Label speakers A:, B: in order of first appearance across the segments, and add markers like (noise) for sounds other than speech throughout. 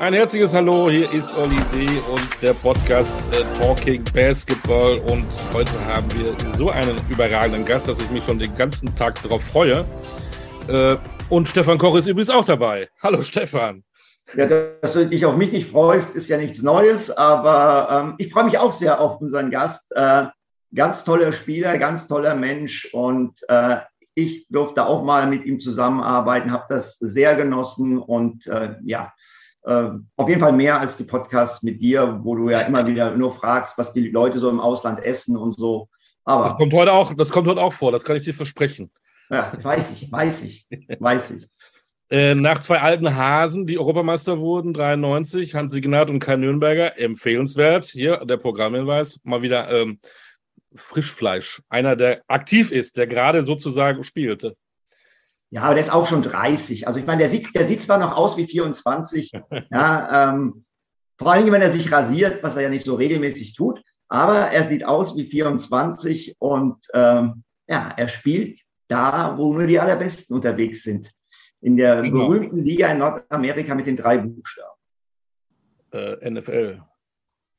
A: Ein herzliches Hallo, hier ist Olli D. und der Podcast äh, Talking Basketball. Und heute haben wir so einen überragenden Gast, dass ich mich schon den ganzen Tag darauf freue. Äh, und Stefan Koch ist übrigens auch dabei. Hallo Stefan.
B: Ja, dass du dich auf mich nicht freust, ist ja nichts Neues, aber ähm, ich freue mich auch sehr auf unseren Gast. Äh, ganz toller Spieler, ganz toller Mensch und äh, ich durfte auch mal mit ihm zusammenarbeiten, habe das sehr genossen und äh, ja, auf jeden Fall mehr als die Podcasts mit dir, wo du ja immer wieder nur fragst, was die Leute so im Ausland essen und so.
A: Aber das kommt heute auch, das kommt heute auch vor, das kann ich dir versprechen.
B: Ja, weiß ich, weiß ich, weiß ich. (laughs)
A: Äh, nach zwei alten Hasen, die Europameister wurden, 93, Hansi Gnad und Kai Nürnberger, empfehlenswert. Hier der Programmhinweis, mal wieder ähm, Frischfleisch. Einer, der aktiv ist, der gerade sozusagen spielte.
B: Ja, aber der ist auch schon 30. Also ich meine, der sieht, der sieht zwar noch aus wie 24, (laughs) ja, ähm, vor allem, wenn er sich rasiert, was er ja nicht so regelmäßig tut, aber er sieht aus wie 24 und ähm, ja, er spielt da, wo nur die Allerbesten unterwegs sind. In der genau. berühmten Liga in Nordamerika mit den drei Buchstaben.
A: Äh, NFL.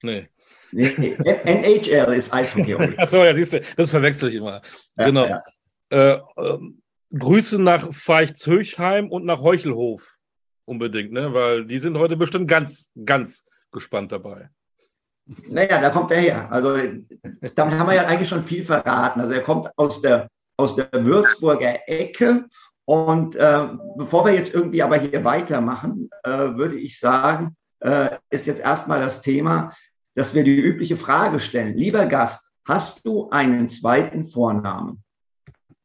A: Nee.
B: nee. NHL ist Eishockey. (laughs)
A: Achso, ja, siehst du, das verwechsel ich immer. Ja, genau. Ja. Äh, ähm, Grüße nach Feichtshöchheim und nach Heuchelhof unbedingt, ne? weil die sind heute bestimmt ganz, ganz gespannt dabei.
B: Naja, da kommt er her. Also damit haben wir ja eigentlich schon viel verraten. Also er kommt aus der, aus der Würzburger Ecke. Und äh, bevor wir jetzt irgendwie aber hier weitermachen, äh, würde ich sagen, äh, ist jetzt erstmal das Thema, dass wir die übliche Frage stellen. Lieber Gast, hast du einen zweiten Vornamen?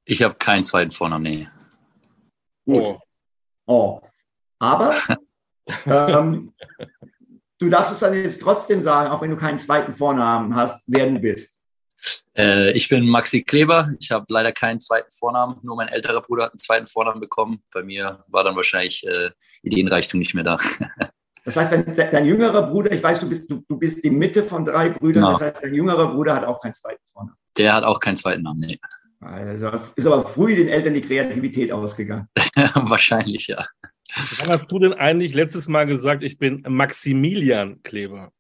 C: Ich habe keinen zweiten Vornamen, nee.
B: Oh. oh. Aber (laughs) ähm, du darfst es dann jetzt trotzdem sagen, auch wenn du keinen zweiten Vornamen hast, wer du bist.
C: Äh, ich bin Maxi Kleber. Ich habe leider keinen zweiten Vornamen. Nur mein älterer Bruder hat einen zweiten Vornamen bekommen. Bei mir war dann wahrscheinlich äh, Ideenreichtum nicht mehr da. (laughs)
B: das heißt, dein, dein, jüngerer Bruder, ich weiß, du bist, du, du bist die Mitte von drei Brüdern. Genau. Das heißt, dein jüngerer Bruder hat auch keinen zweiten Vornamen.
C: Der hat auch keinen zweiten Namen, nee.
B: Also ist aber früh den Eltern die Kreativität ausgegangen. (laughs)
C: Wahrscheinlich, ja.
A: Wann hast du denn eigentlich letztes Mal gesagt, ich bin Maximilian Kleber?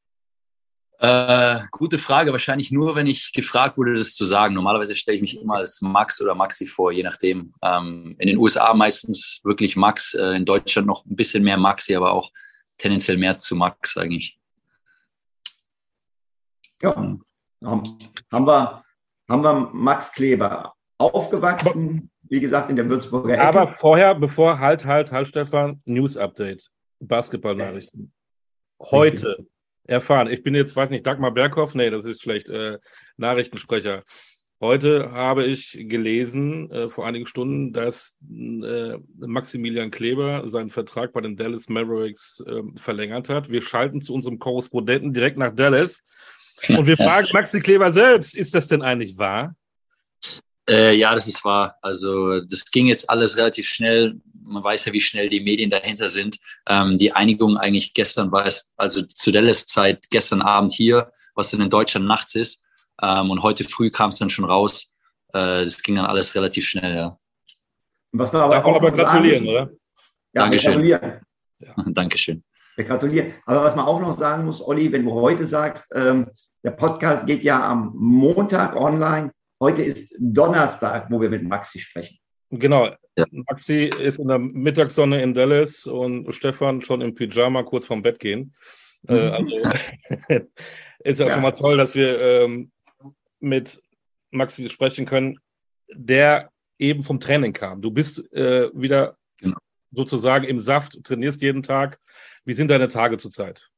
C: Äh, gute Frage. Wahrscheinlich nur, wenn ich gefragt wurde, das zu sagen. Normalerweise stelle ich mich immer als Max oder Maxi vor, je nachdem. Ähm, in den USA meistens wirklich Max, äh, in Deutschland noch ein bisschen mehr Maxi, aber auch tendenziell mehr zu Max eigentlich.
B: Ja, haben wir, haben wir Max Kleber aufgewachsen, wie gesagt, in der Würzburger Ecke.
A: Aber vorher, bevor, halt, halt, halt, Stefan, News-Update, Basketballnachrichten. Heute Richtig. erfahren, ich bin jetzt, weiß nicht, Dagmar Berghoff, nee, das ist schlecht, äh, Nachrichtensprecher. Heute habe ich gelesen, äh, vor einigen Stunden, dass äh, Maximilian Kleber seinen Vertrag bei den Dallas Mavericks äh, verlängert hat. Wir schalten zu unserem Korrespondenten direkt nach Dallas und wir fragen Maxi Kleber selbst, ist das denn eigentlich wahr?
C: Äh, ja, das ist wahr. Also das ging jetzt alles relativ schnell. Man weiß ja, wie schnell die Medien dahinter sind. Ähm, die Einigung eigentlich gestern war es, also zu Dallas Zeit gestern Abend hier, was dann in Deutschland nachts ist. Ähm, und heute früh kam es dann schon raus. Äh, das ging dann alles relativ schnell, ja.
B: Was wir aber, auch aber gratulieren,
C: sagen, oder? Ja, Dankeschön. gratulieren. Ja. (laughs) Dankeschön.
B: Wir gratulieren. Aber was man auch noch sagen muss, Olli, wenn du heute sagst, ähm, der Podcast geht ja am Montag online. Heute ist Donnerstag, wo wir mit Maxi sprechen.
A: Genau. Ja. Maxi ist in der Mittagssonne in Dallas und Stefan schon im Pyjama kurz vorm Bett gehen. Äh, mhm. also (laughs) ist ja, ja, schon mal toll, dass wir ähm, mit Maxi sprechen können, der eben vom Training kam. Du bist äh, wieder genau. sozusagen im Saft, trainierst jeden Tag. Wie sind deine Tage zurzeit?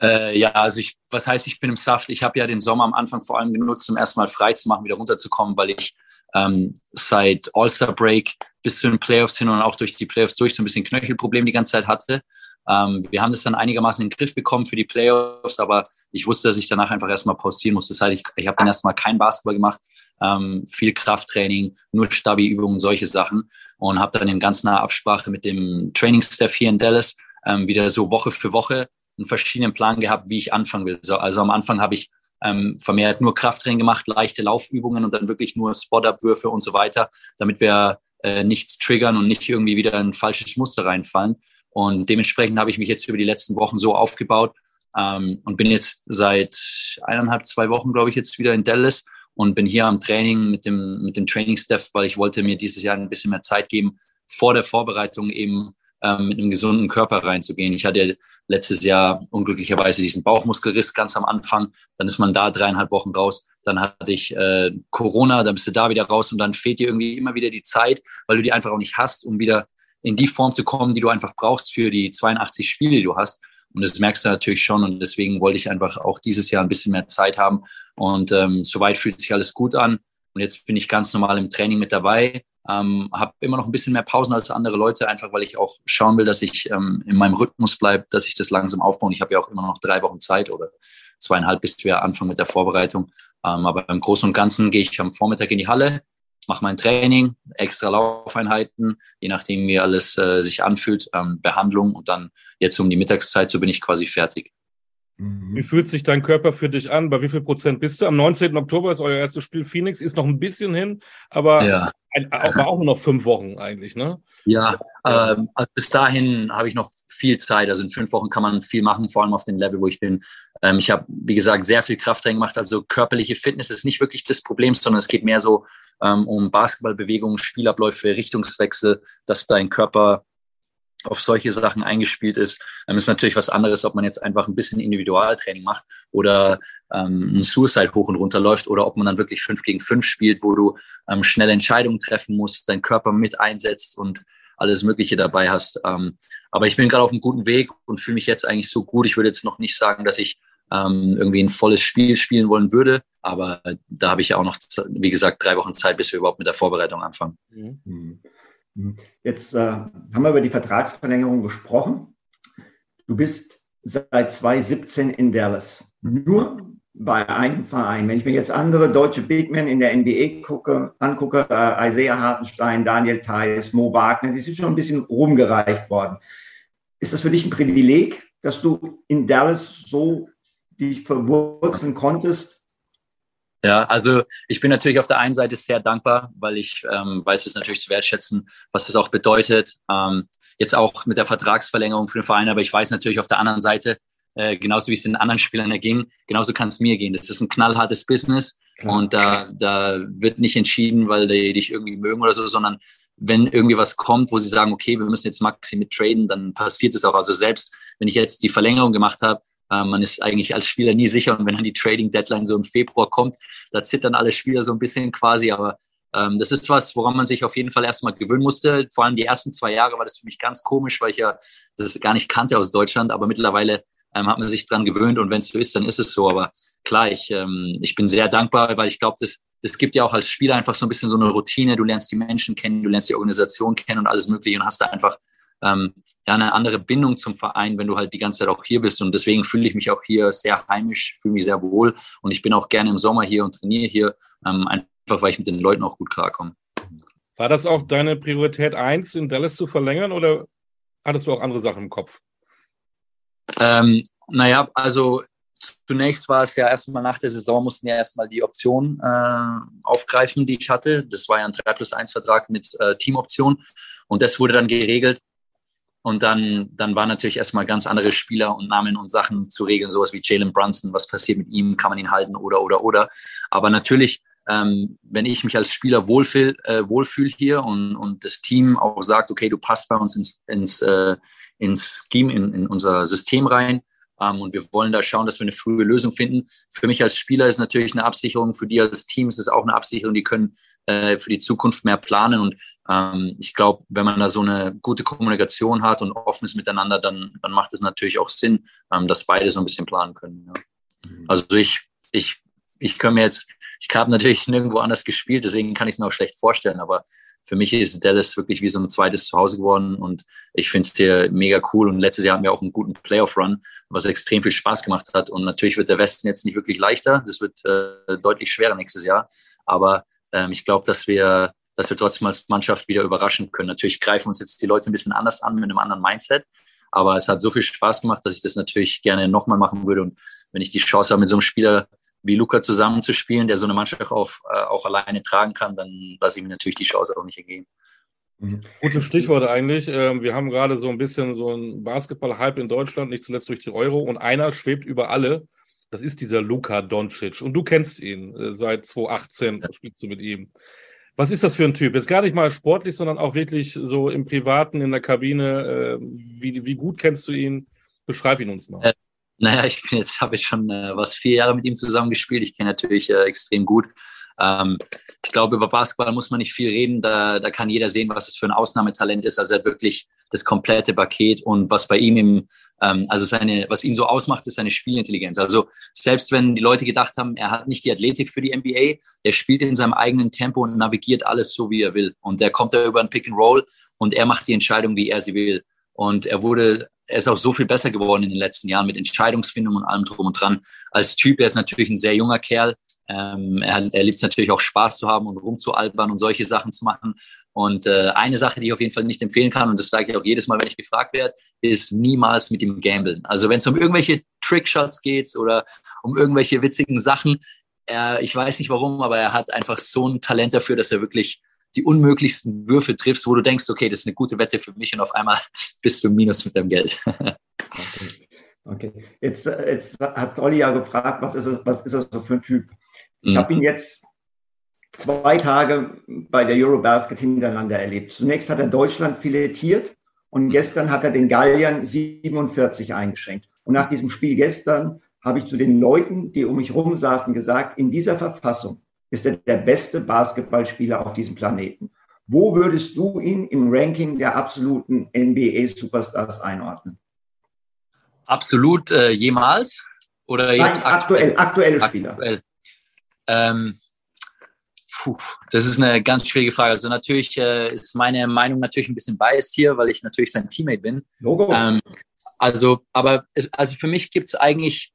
C: Äh, ja, also ich, was heißt, ich bin im Saft? Ich habe ja den Sommer am Anfang vor allem genutzt, um erstmal frei zu machen, wieder runterzukommen, weil ich ähm, seit All-Star Break bis zu den Playoffs hin und auch durch die Playoffs durch so ein bisschen Knöchelproblem die ganze Zeit hatte. Ähm, wir haben das dann einigermaßen in den Griff bekommen für die Playoffs, aber ich wusste, dass ich danach einfach erstmal pausieren musste. Das heißt, ich, ich habe dann erstmal kein Basketball gemacht, ähm, viel Krafttraining, nur Stabi-Übungen, solche Sachen und habe dann in ganz naher Absprache mit dem Training-Staff hier in Dallas ähm, wieder so Woche für Woche einen verschiedenen Plan gehabt, wie ich anfangen will. So, also am Anfang habe ich ähm, vermehrt nur Krafttraining gemacht, leichte Laufübungen und dann wirklich nur Spot-Up-Würfe und so weiter, damit wir äh, nichts triggern und nicht irgendwie wieder in ein falsches Muster reinfallen. Und dementsprechend habe ich mich jetzt über die letzten Wochen so aufgebaut ähm, und bin jetzt seit eineinhalb, zwei Wochen, glaube ich, jetzt wieder in Dallas und bin hier am Training mit dem, mit dem Training-Staff, weil ich wollte mir dieses Jahr ein bisschen mehr Zeit geben, vor der Vorbereitung eben ähm, mit einem gesunden Körper reinzugehen. Ich hatte letztes Jahr unglücklicherweise diesen Bauchmuskelriss ganz am Anfang. Dann ist man da dreieinhalb Wochen raus. Dann hatte ich äh, Corona, dann bist du da wieder raus und dann fehlt dir irgendwie immer wieder die Zeit, weil du die einfach auch nicht hast, um wieder in die Form zu kommen, die du einfach brauchst für die 82 Spiele, die du hast. Und das merkst du natürlich schon. Und deswegen wollte ich einfach auch dieses Jahr ein bisschen mehr Zeit haben. Und ähm, soweit fühlt sich alles gut an. Und jetzt bin ich ganz normal im Training mit dabei. Ähm, habe immer noch ein bisschen mehr Pausen als andere Leute, einfach weil ich auch schauen will, dass ich ähm, in meinem Rhythmus bleibe, dass ich das langsam aufbaue. Und ich habe ja auch immer noch drei Wochen Zeit oder zweieinhalb, bis wir anfangen mit der Vorbereitung. Ähm, aber im Großen und Ganzen gehe ich am Vormittag in die Halle, mache mein Training, extra Laufeinheiten, je nachdem wie alles äh, sich anfühlt, ähm, Behandlung und dann jetzt um die Mittagszeit, so bin ich quasi fertig.
A: Wie fühlt sich dein Körper für dich an? Bei wie viel Prozent bist du? Am 19. Oktober ist euer erstes Spiel. Phoenix ist noch ein bisschen hin, aber
C: ja.
A: war auch nur noch fünf Wochen eigentlich, ne?
C: Ja, ähm, also bis dahin habe ich noch viel Zeit. Also in fünf Wochen kann man viel machen, vor allem auf dem Level, wo ich bin. Ähm, ich habe, wie gesagt, sehr viel Krafttraining gemacht. Also körperliche Fitness ist nicht wirklich das Problem, sondern es geht mehr so ähm, um Basketballbewegungen, Spielabläufe, Richtungswechsel, dass dein Körper auf solche Sachen eingespielt ist. Ähm, ist natürlich was anderes, ob man jetzt einfach ein bisschen Individualtraining macht oder ähm, ein Suicide hoch und runter läuft oder ob man dann wirklich fünf gegen fünf spielt, wo du ähm, schnelle Entscheidungen treffen musst, deinen Körper mit einsetzt und alles Mögliche dabei hast. Ähm, aber ich bin gerade auf einem guten Weg und fühle mich jetzt eigentlich so gut. Ich würde jetzt noch nicht sagen, dass ich ähm, irgendwie ein volles Spiel spielen wollen würde, aber da habe ich ja auch noch, wie gesagt, drei Wochen Zeit, bis wir überhaupt mit der Vorbereitung anfangen. Mhm.
B: Jetzt äh, haben wir über die Vertragsverlängerung gesprochen. Du bist seit 2017 in Dallas. Nur bei einem Verein. Wenn ich mir jetzt andere deutsche Bigmen in der NBA gucke, angucke, äh, Isaiah Hartenstein, Daniel Theiss, Mo Wagner, die sind schon ein bisschen rumgereicht worden. Ist das für dich ein Privileg, dass du in Dallas so dich verwurzeln konntest
C: ja, also ich bin natürlich auf der einen Seite sehr dankbar, weil ich ähm, weiß es natürlich zu wertschätzen, was das auch bedeutet. Ähm, jetzt auch mit der Vertragsverlängerung für den Verein, aber ich weiß natürlich auf der anderen Seite, äh, genauso wie es den anderen Spielern erging, genauso kann es mir gehen. Das ist ein knallhartes Business und da, da wird nicht entschieden, weil die dich irgendwie mögen oder so, sondern wenn irgendwie was kommt, wo sie sagen, okay, wir müssen jetzt Maxi mit traden, dann passiert es auch. Also selbst wenn ich jetzt die Verlängerung gemacht habe, man ist eigentlich als Spieler nie sicher und wenn dann die Trading Deadline so im Februar kommt, da zittern alle Spieler so ein bisschen quasi, aber ähm, das ist was, woran man sich auf jeden Fall erstmal gewöhnen musste. Vor allem die ersten zwei Jahre war das für mich ganz komisch, weil ich ja das gar nicht kannte aus Deutschland, aber mittlerweile ähm, hat man sich dran gewöhnt und wenn es so ist, dann ist es so. Aber klar, ich, ähm, ich bin sehr dankbar, weil ich glaube, das, das gibt ja auch als Spieler einfach so ein bisschen so eine Routine. Du lernst die Menschen kennen, du lernst die Organisation kennen und alles Mögliche und hast da einfach ähm, ja, eine andere Bindung zum Verein, wenn du halt die ganze Zeit auch hier bist. Und deswegen fühle ich mich auch hier sehr heimisch, fühle mich sehr wohl. Und ich bin auch gerne im Sommer hier und trainiere hier, ähm, einfach weil ich mit den Leuten auch gut klarkomme.
A: War das auch deine Priorität eins, in Dallas zu verlängern oder hattest du auch andere Sachen im Kopf?
C: Ähm, naja, also zunächst war es ja erstmal nach der Saison, mussten ja erstmal die Optionen äh, aufgreifen, die ich hatte. Das war ja ein 3 plus 1 Vertrag mit äh, Teamoption. Und das wurde dann geregelt und dann, dann waren natürlich erstmal ganz andere Spieler und Namen und Sachen zu regeln, sowas wie Jalen Brunson, was passiert mit ihm, kann man ihn halten oder, oder, oder. Aber natürlich, ähm, wenn ich mich als Spieler wohlfühle äh, wohlfühl hier und, und das Team auch sagt, okay, du passt bei uns ins, ins, äh, ins Scheme, in, in unser System rein, ähm, und wir wollen da schauen, dass wir eine frühe Lösung finden. Für mich als Spieler ist natürlich eine Absicherung, für die als Team ist es auch eine Absicherung, die können äh, für die Zukunft mehr planen. Und ähm, ich glaube, wenn man da so eine gute Kommunikation hat und offenes Miteinander, dann, dann macht es natürlich auch Sinn, ähm, dass beide so ein bisschen planen können. Ja. Mhm. Also ich, ich, ich kann mir jetzt, ich habe natürlich nirgendwo anders gespielt, deswegen kann ich es mir auch schlecht vorstellen, aber für mich ist Dallas wirklich wie so ein zweites Zuhause geworden und ich finde es hier mega cool. Und letztes Jahr hatten wir auch einen guten Playoff-Run, was extrem viel Spaß gemacht hat. Und natürlich wird der Westen jetzt nicht wirklich leichter. Das wird äh, deutlich schwerer nächstes Jahr. Aber ähm, ich glaube, dass wir, dass wir trotzdem als Mannschaft wieder überraschen können. Natürlich greifen uns jetzt die Leute ein bisschen anders an mit einem anderen Mindset. Aber es hat so viel Spaß gemacht, dass ich das natürlich gerne nochmal machen würde. Und wenn ich die Chance habe, mit so einem Spieler wie Luca zusammenzuspielen, der so eine Mannschaft auf, äh, auch alleine tragen kann, dann lasse ich mir natürlich die Chance auch nicht ergehen.
A: Mhm. Gutes Stichwort eigentlich. Ähm, wir haben gerade so ein bisschen so einen Basketball-Hype in Deutschland, nicht zuletzt durch die Euro. Und einer schwebt über alle. Das ist dieser Luka Doncic. Und du kennst ihn. Äh, seit 2018 spielst du mit ihm. Was ist das für ein Typ? Jetzt gar nicht mal sportlich, sondern auch wirklich so im Privaten, in der Kabine. Äh, wie, wie gut kennst du ihn? Beschreib ihn uns mal. Äh,
C: naja, ich bin jetzt, (laughs) habe ich schon äh, was vier Jahre mit ihm zusammengespielt. Ich kenne natürlich äh, extrem gut. Ähm, ich glaube, über Basketball muss man nicht viel reden. Da, da kann jeder sehen, was es für ein Ausnahmetalent ist. Also er hat wirklich das komplette Paket und was bei ihm im, ähm, also seine, was ihn so ausmacht, ist seine Spielintelligenz. Also selbst wenn die Leute gedacht haben, er hat nicht die Athletik für die NBA, der spielt in seinem eigenen Tempo und navigiert alles so, wie er will. Und der kommt da über ein Pick and Roll und er macht die Entscheidung, wie er sie will. Und er wurde, er ist auch so viel besser geworden in den letzten Jahren mit Entscheidungsfindung und allem drum und dran. Als Typ, er ist natürlich ein sehr junger Kerl, ähm, er, er liebt es natürlich auch Spaß zu haben und rumzualbern und solche Sachen zu machen. Und äh, eine Sache, die ich auf jeden Fall nicht empfehlen kann, und das sage ich auch jedes Mal, wenn ich gefragt werde, ist niemals mit dem Gamblen. Also wenn es um irgendwelche Trickshots geht oder um irgendwelche witzigen Sachen, er, ich weiß nicht warum, aber er hat einfach so ein Talent dafür, dass er wirklich die unmöglichsten Würfe triffst, wo du denkst, okay, das ist eine gute Wette für mich und auf einmal (laughs) bist du minus mit deinem Geld. (laughs)
B: okay. Okay. Jetzt, jetzt hat Olli ja gefragt, was ist, was ist das so für ein Typ? Ich mhm. habe ihn jetzt zwei Tage bei der Eurobasket hintereinander erlebt. Zunächst hat er Deutschland filetiert und gestern hat er den Galliern 47 eingeschränkt. Und nach diesem Spiel gestern habe ich zu den Leuten, die um mich rum saßen, gesagt, in dieser Verfassung ist er der beste Basketballspieler auf diesem Planeten. Wo würdest du ihn im Ranking der absoluten NBA-Superstars einordnen?
C: Absolut äh, jemals? Oder
B: jetzt Nein, aktuell, aktuelle Spieler. Aktuell. Ähm,
C: puh, das ist eine ganz schwierige Frage. Also natürlich äh, ist meine Meinung natürlich ein bisschen biased hier, weil ich natürlich sein Teammate bin. Logo. Ähm, also, aber also für mich gibt es eigentlich,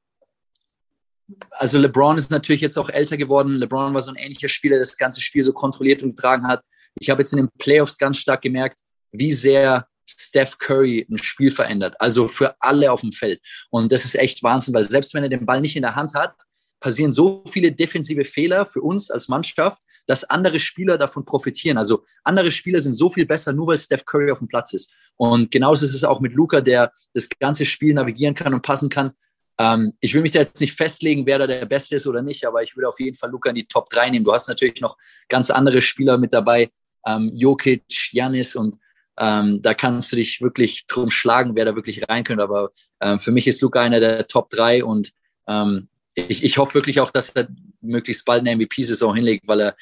C: also LeBron ist natürlich jetzt auch älter geworden. LeBron war so ein ähnlicher Spieler, der das ganze Spiel so kontrolliert und getragen hat. Ich habe jetzt in den Playoffs ganz stark gemerkt, wie sehr Steph Curry ein Spiel verändert. Also für alle auf dem Feld. Und das ist echt Wahnsinn, weil selbst wenn er den Ball nicht in der Hand hat, passieren so viele defensive Fehler für uns als Mannschaft, dass andere Spieler davon profitieren. Also andere Spieler sind so viel besser, nur weil Steph Curry auf dem Platz ist. Und genauso ist es auch mit Luca, der das ganze Spiel navigieren kann und passen kann. Ähm, ich will mich da jetzt nicht festlegen, wer da der Beste ist oder nicht, aber ich würde auf jeden Fall Luca in die Top 3 nehmen. Du hast natürlich noch ganz andere Spieler mit dabei, ähm, Jokic, Janis und ähm, da kannst du dich wirklich drum schlagen, wer da wirklich rein könnte. Aber ähm, für mich ist Luca einer der Top 3 und ähm, ich, ich hoffe wirklich auch, dass er möglichst bald eine MVP-Saison hinlegt, weil er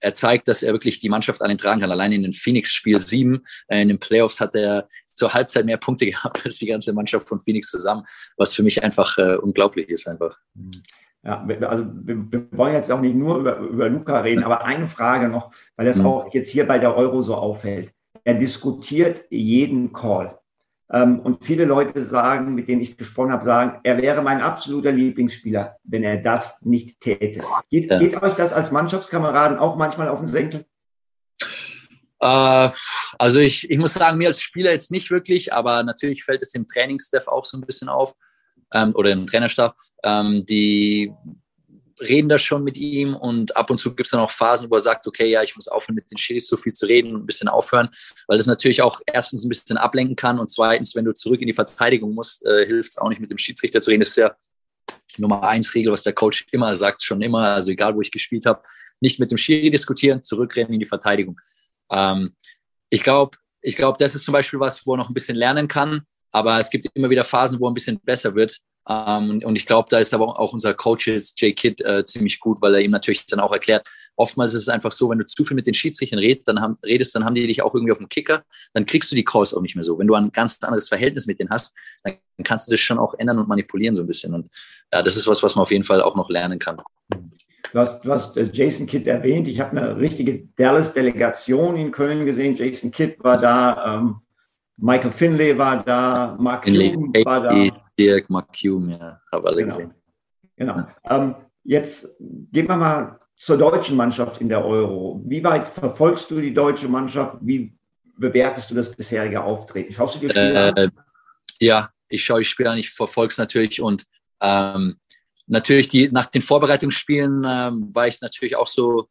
C: er zeigt, dass er wirklich die Mannschaft an ihn tragen kann. Allein in den Phoenix-Spiel 7, äh, in den Playoffs hat er zur Halbzeit mehr Punkte (laughs) gehabt als die ganze Mannschaft von Phoenix zusammen, was für mich einfach äh, unglaublich ist einfach.
B: Ja, also wir, wir, wollen jetzt auch nicht nur über, über Luca reden, aber eine Frage noch, weil das mhm. auch jetzt hier bei der Euro so auffällt. Er diskutiert jeden Call. Ähm, und viele Leute sagen, mit denen ich gesprochen habe, sagen, er wäre mein absoluter Lieblingsspieler, wenn er das nicht täte. Geht, ja. geht euch das als Mannschaftskameraden auch manchmal auf den Senkel?
C: Äh, also ich, ich muss sagen, mir als Spieler jetzt nicht wirklich, aber natürlich fällt es dem Trainingsstaff auch so ein bisschen auf ähm, oder im Trainerstab. Ähm, die reden da schon mit ihm und ab und zu gibt es dann auch Phasen, wo er sagt, okay, ja, ich muss aufhören, mit den Schiris so viel zu reden und ein bisschen aufhören, weil das natürlich auch erstens ein bisschen ablenken kann und zweitens, wenn du zurück in die Verteidigung musst, äh, hilft es auch nicht mit dem Schiedsrichter zu reden. Das ist ja Nummer eins Regel, was der Coach immer sagt, schon immer, also egal wo ich gespielt habe, nicht mit dem Schiri diskutieren, zurückrennen in die Verteidigung. Ähm, ich glaube, ich glaube, das ist zum Beispiel was, wo er noch ein bisschen lernen kann. Aber es gibt immer wieder Phasen, wo er ein bisschen besser wird. Ähm, und ich glaube, da ist aber auch unser Coach Jay Kidd äh, ziemlich gut, weil er ihm natürlich dann auch erklärt, oftmals ist es einfach so, wenn du zu viel mit den Schiedsrichtern redest, dann haben, redest, dann haben die dich auch irgendwie auf dem Kicker, dann kriegst du die Calls auch nicht mehr so. Wenn du ein ganz anderes Verhältnis mit denen hast, dann kannst du das schon auch ändern und manipulieren so ein bisschen. Und ja, das ist was, was man auf jeden Fall auch noch lernen kann.
B: Du hast, du hast äh, Jason Kidd erwähnt. Ich habe eine richtige Dallas-Delegation in Köln gesehen. Jason Kidd war da, ähm, Michael Finlay war da, Mark Finlay, war da.
C: Dirk, Mark Hume, ja, habe alle
B: genau. gesehen. Genau. Ähm, jetzt gehen wir mal zur deutschen Mannschaft in der Euro. Wie weit verfolgst du die deutsche Mannschaft? Wie bewertest du das bisherige Auftreten? Schaust du dir Spiele äh, an?
C: Ja, ich schaue die Spiele an, ich verfolge es natürlich und ähm, natürlich die, nach den Vorbereitungsspielen ähm, war ich natürlich auch so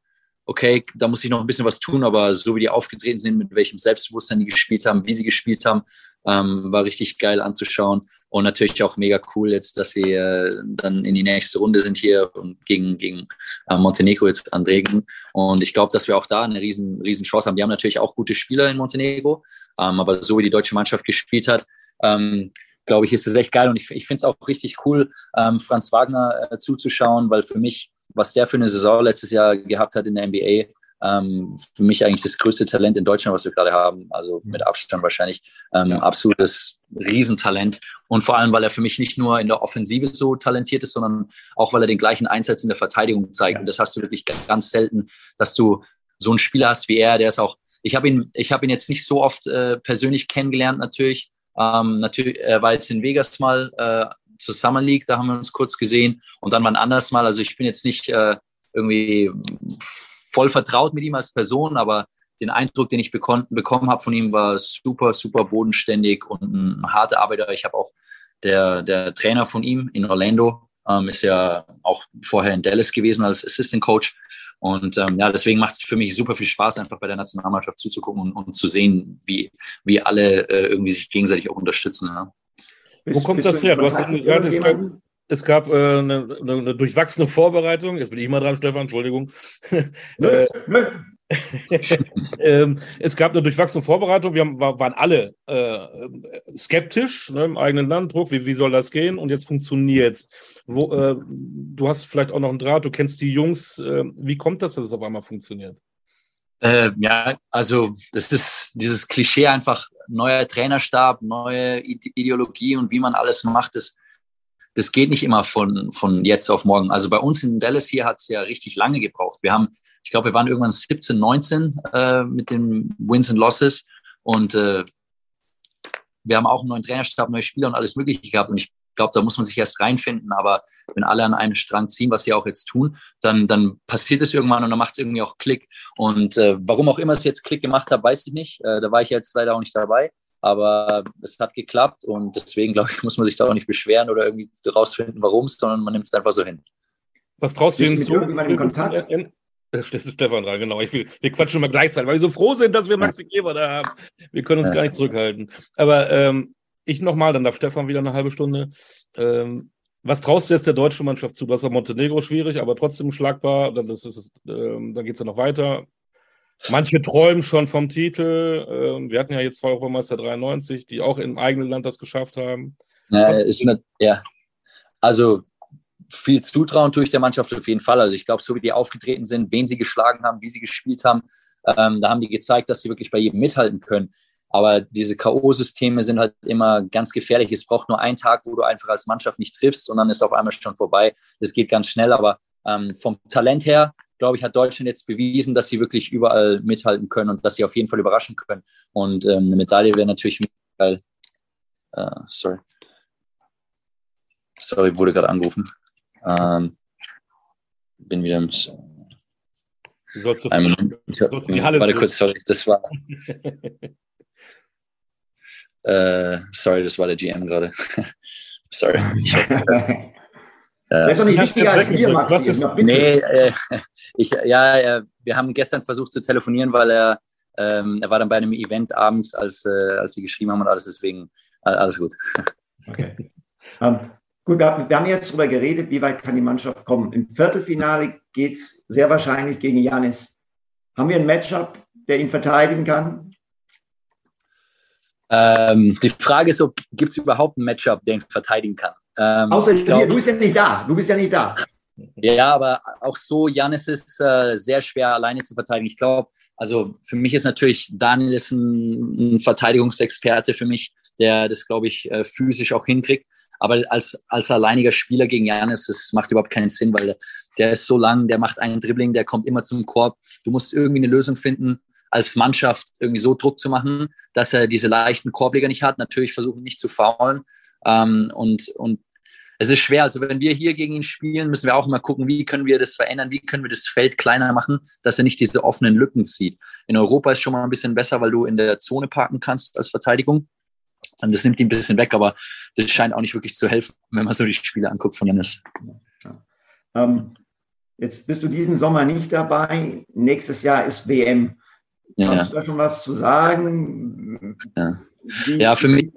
C: okay, da muss ich noch ein bisschen was tun, aber so wie die aufgetreten sind, mit welchem Selbstbewusstsein die gespielt haben, wie sie gespielt haben, ähm, war richtig geil anzuschauen. Und natürlich auch mega cool jetzt, dass sie äh, dann in die nächste Runde sind hier und gegen, gegen äh, Montenegro jetzt anregen. Und ich glaube, dass wir auch da eine riesen, riesen Chance haben. Die haben natürlich auch gute Spieler in Montenegro, ähm, aber so wie die deutsche Mannschaft gespielt hat, ähm, glaube ich, ist es echt geil. Und ich, ich finde es auch richtig cool, ähm, Franz Wagner äh, zuzuschauen, weil für mich was der für eine Saison letztes Jahr gehabt hat in der NBA, ähm, für mich eigentlich das größte Talent in Deutschland, was wir gerade haben. Also mit Abstand wahrscheinlich. Ähm, ja. Absolutes Riesentalent. Und vor allem, weil er für mich nicht nur in der Offensive so talentiert ist, sondern auch, weil er den gleichen Einsatz in der Verteidigung zeigt. Ja. Und das hast du wirklich ganz selten, dass du so einen Spieler hast wie er, der ist auch, ich habe ihn, ich habe ihn jetzt nicht so oft äh, persönlich kennengelernt, natürlich. Ähm, natürlich, er war jetzt in Vegas mal äh, zur Summer League, da haben wir uns kurz gesehen und dann mal ein anderes Mal. Also ich bin jetzt nicht äh, irgendwie voll vertraut mit ihm als Person, aber den Eindruck, den ich bekommen, bekommen habe von ihm, war super, super bodenständig und ein harter Arbeiter. Ich habe auch der, der Trainer von ihm in Orlando, ähm, ist ja auch vorher in Dallas gewesen als Assistant Coach. Und ähm, ja, deswegen macht es für mich super viel Spaß, einfach bei der Nationalmannschaft zuzugucken und, und zu sehen, wie, wie alle äh, irgendwie sich gegenseitig auch unterstützen. Ja.
A: Wo kommt das her? Du hast gesagt, es gab, es gab äh, eine, eine, durchwachsene Vorbereitung. Jetzt bin ich mal dran, Stefan, Entschuldigung. (laughs) Nö, nö. (laughs) ähm, es gab eine durchwachsene Vorbereitung. Wir haben, waren alle äh, skeptisch ne, im eigenen Landdruck. Wie, wie soll das gehen? Und jetzt funktioniert es. Äh, du hast vielleicht auch noch einen Draht, du kennst die Jungs. Äh, wie kommt das, dass es auf einmal funktioniert?
C: Äh, ja, also das ist dieses Klischee einfach neuer Trainerstab, neue Ideologie und wie man alles macht, das, das geht nicht immer von, von jetzt auf morgen. Also bei uns in Dallas hier hat es ja richtig lange gebraucht. Wir haben, ich glaube, wir waren irgendwann 17, 19 äh, mit den Wins and Losses und äh, wir haben auch einen neuen Trainerstab, neue Spieler und alles Mögliche gehabt. Und ich glaube, da muss man sich erst reinfinden. Aber wenn alle an einem Strang ziehen, was sie auch jetzt tun, dann, dann passiert es irgendwann und dann macht es irgendwie auch Klick. Und äh, warum auch immer es jetzt Klick gemacht hat, weiß ich nicht. Äh, da war ich jetzt leider auch nicht dabei. Aber es hat geklappt und deswegen, glaube ich, (laughs) muss man sich da auch nicht beschweren oder irgendwie rausfinden, warum es, sondern man nimmt es einfach so hin.
A: Was traust du hinzu? In Kontakt? Da steht Stefan dran, genau. Ich will, wir quatschen immer gleichzeitig, weil wir so froh sind, dass wir Maxi Geber da haben. Wir können uns ja. gar nicht zurückhalten. Aber ähm, ich nochmal, dann darf Stefan wieder eine halbe Stunde. Ähm, was traust du jetzt der deutschen Mannschaft zu? Das ist Montenegro schwierig, aber trotzdem schlagbar. Dann, ist ähm, dann geht es ja noch weiter. Manche träumen schon vom Titel. Ähm, wir hatten ja jetzt zwei Europameister 93, die auch im eigenen Land das geschafft haben.
C: Ja, ist nicht, ja. Also viel zutrauen tue ich der Mannschaft auf jeden Fall. Also ich glaube, so wie die aufgetreten sind, wen sie geschlagen haben, wie sie gespielt haben, ähm, da haben die gezeigt, dass sie wirklich bei jedem mithalten können. Aber diese K.O.-Systeme sind halt immer ganz gefährlich. Es braucht nur einen Tag, wo du einfach als Mannschaft nicht triffst und dann ist auf einmal schon vorbei. Das geht ganz schnell, aber ähm, vom Talent her, glaube ich, hat Deutschland jetzt bewiesen, dass sie wirklich überall mithalten können und dass sie auf jeden Fall überraschen können. Und ähm, eine Medaille wäre natürlich geil. Uh, sorry. Sorry, wurde gerade angerufen. Ähm, bin wieder im. Du sollst so viel, die Halle Warte kurz, sorry, das war. (laughs) Äh, sorry, das war der GM gerade. (laughs) sorry. (laughs) Das ist doch nicht wichtiger als wir, Max. Was ist, nee, äh, (laughs) ich, ja, äh, wir haben gestern versucht zu telefonieren, weil er, ähm, er war dann bei einem Event abends, als, äh, als sie geschrieben haben und alles, deswegen äh, alles gut. (laughs)
B: Okay. Um, ähm, gut, wir, wir, haben jetzt darüber geredet, wie weit kann die Mannschaft kommen. Im Viertelfinale geht es sehr wahrscheinlich gegen Janis. Haben wir ein Matchup, der ihn verteidigen kann?
C: Ähm, die Frage ist, gibt es überhaupt ein Matchup, den ich verteidigen kann?
B: Ähm, Außer glaub, du bist ja nicht da. Du bist ja nicht da.
C: Ja, aber auch so, Janis ist äh, sehr schwer alleine zu verteidigen. Ich glaube, also für mich ist natürlich Daniel ist ein, ein Verteidigungsexperte für mich, der das, glaube ich, äh, physisch auch hinkriegt. Aber als, als alleiniger Spieler gegen Janis, das macht überhaupt keinen Sinn, weil der, der ist so lang, der macht einen Dribbling, der kommt immer zum Korb. Du musst irgendwie eine Lösung finden, als Mannschaft irgendwie so Druck zu machen, dass er diese leichten Korbleger nicht hat. Natürlich versuchen nicht zu faulen. Ähm, und, und es ist schwer. Also wenn wir hier gegen ihn spielen, müssen wir auch immer gucken, wie können wir das verändern, wie können wir das Feld kleiner machen, dass er nicht diese offenen Lücken sieht. In Europa ist schon mal ein bisschen besser, weil du in der Zone parken kannst als Verteidigung. Und das nimmt ihn ein bisschen weg, aber das scheint auch nicht wirklich zu helfen, wenn man so die Spiele anguckt von Janis.
B: Ja. Ähm, Jetzt bist du diesen Sommer nicht dabei. Nächstes Jahr ist WM. Ja, Kannst du da schon was zu sagen?
C: Ja, ja für mich.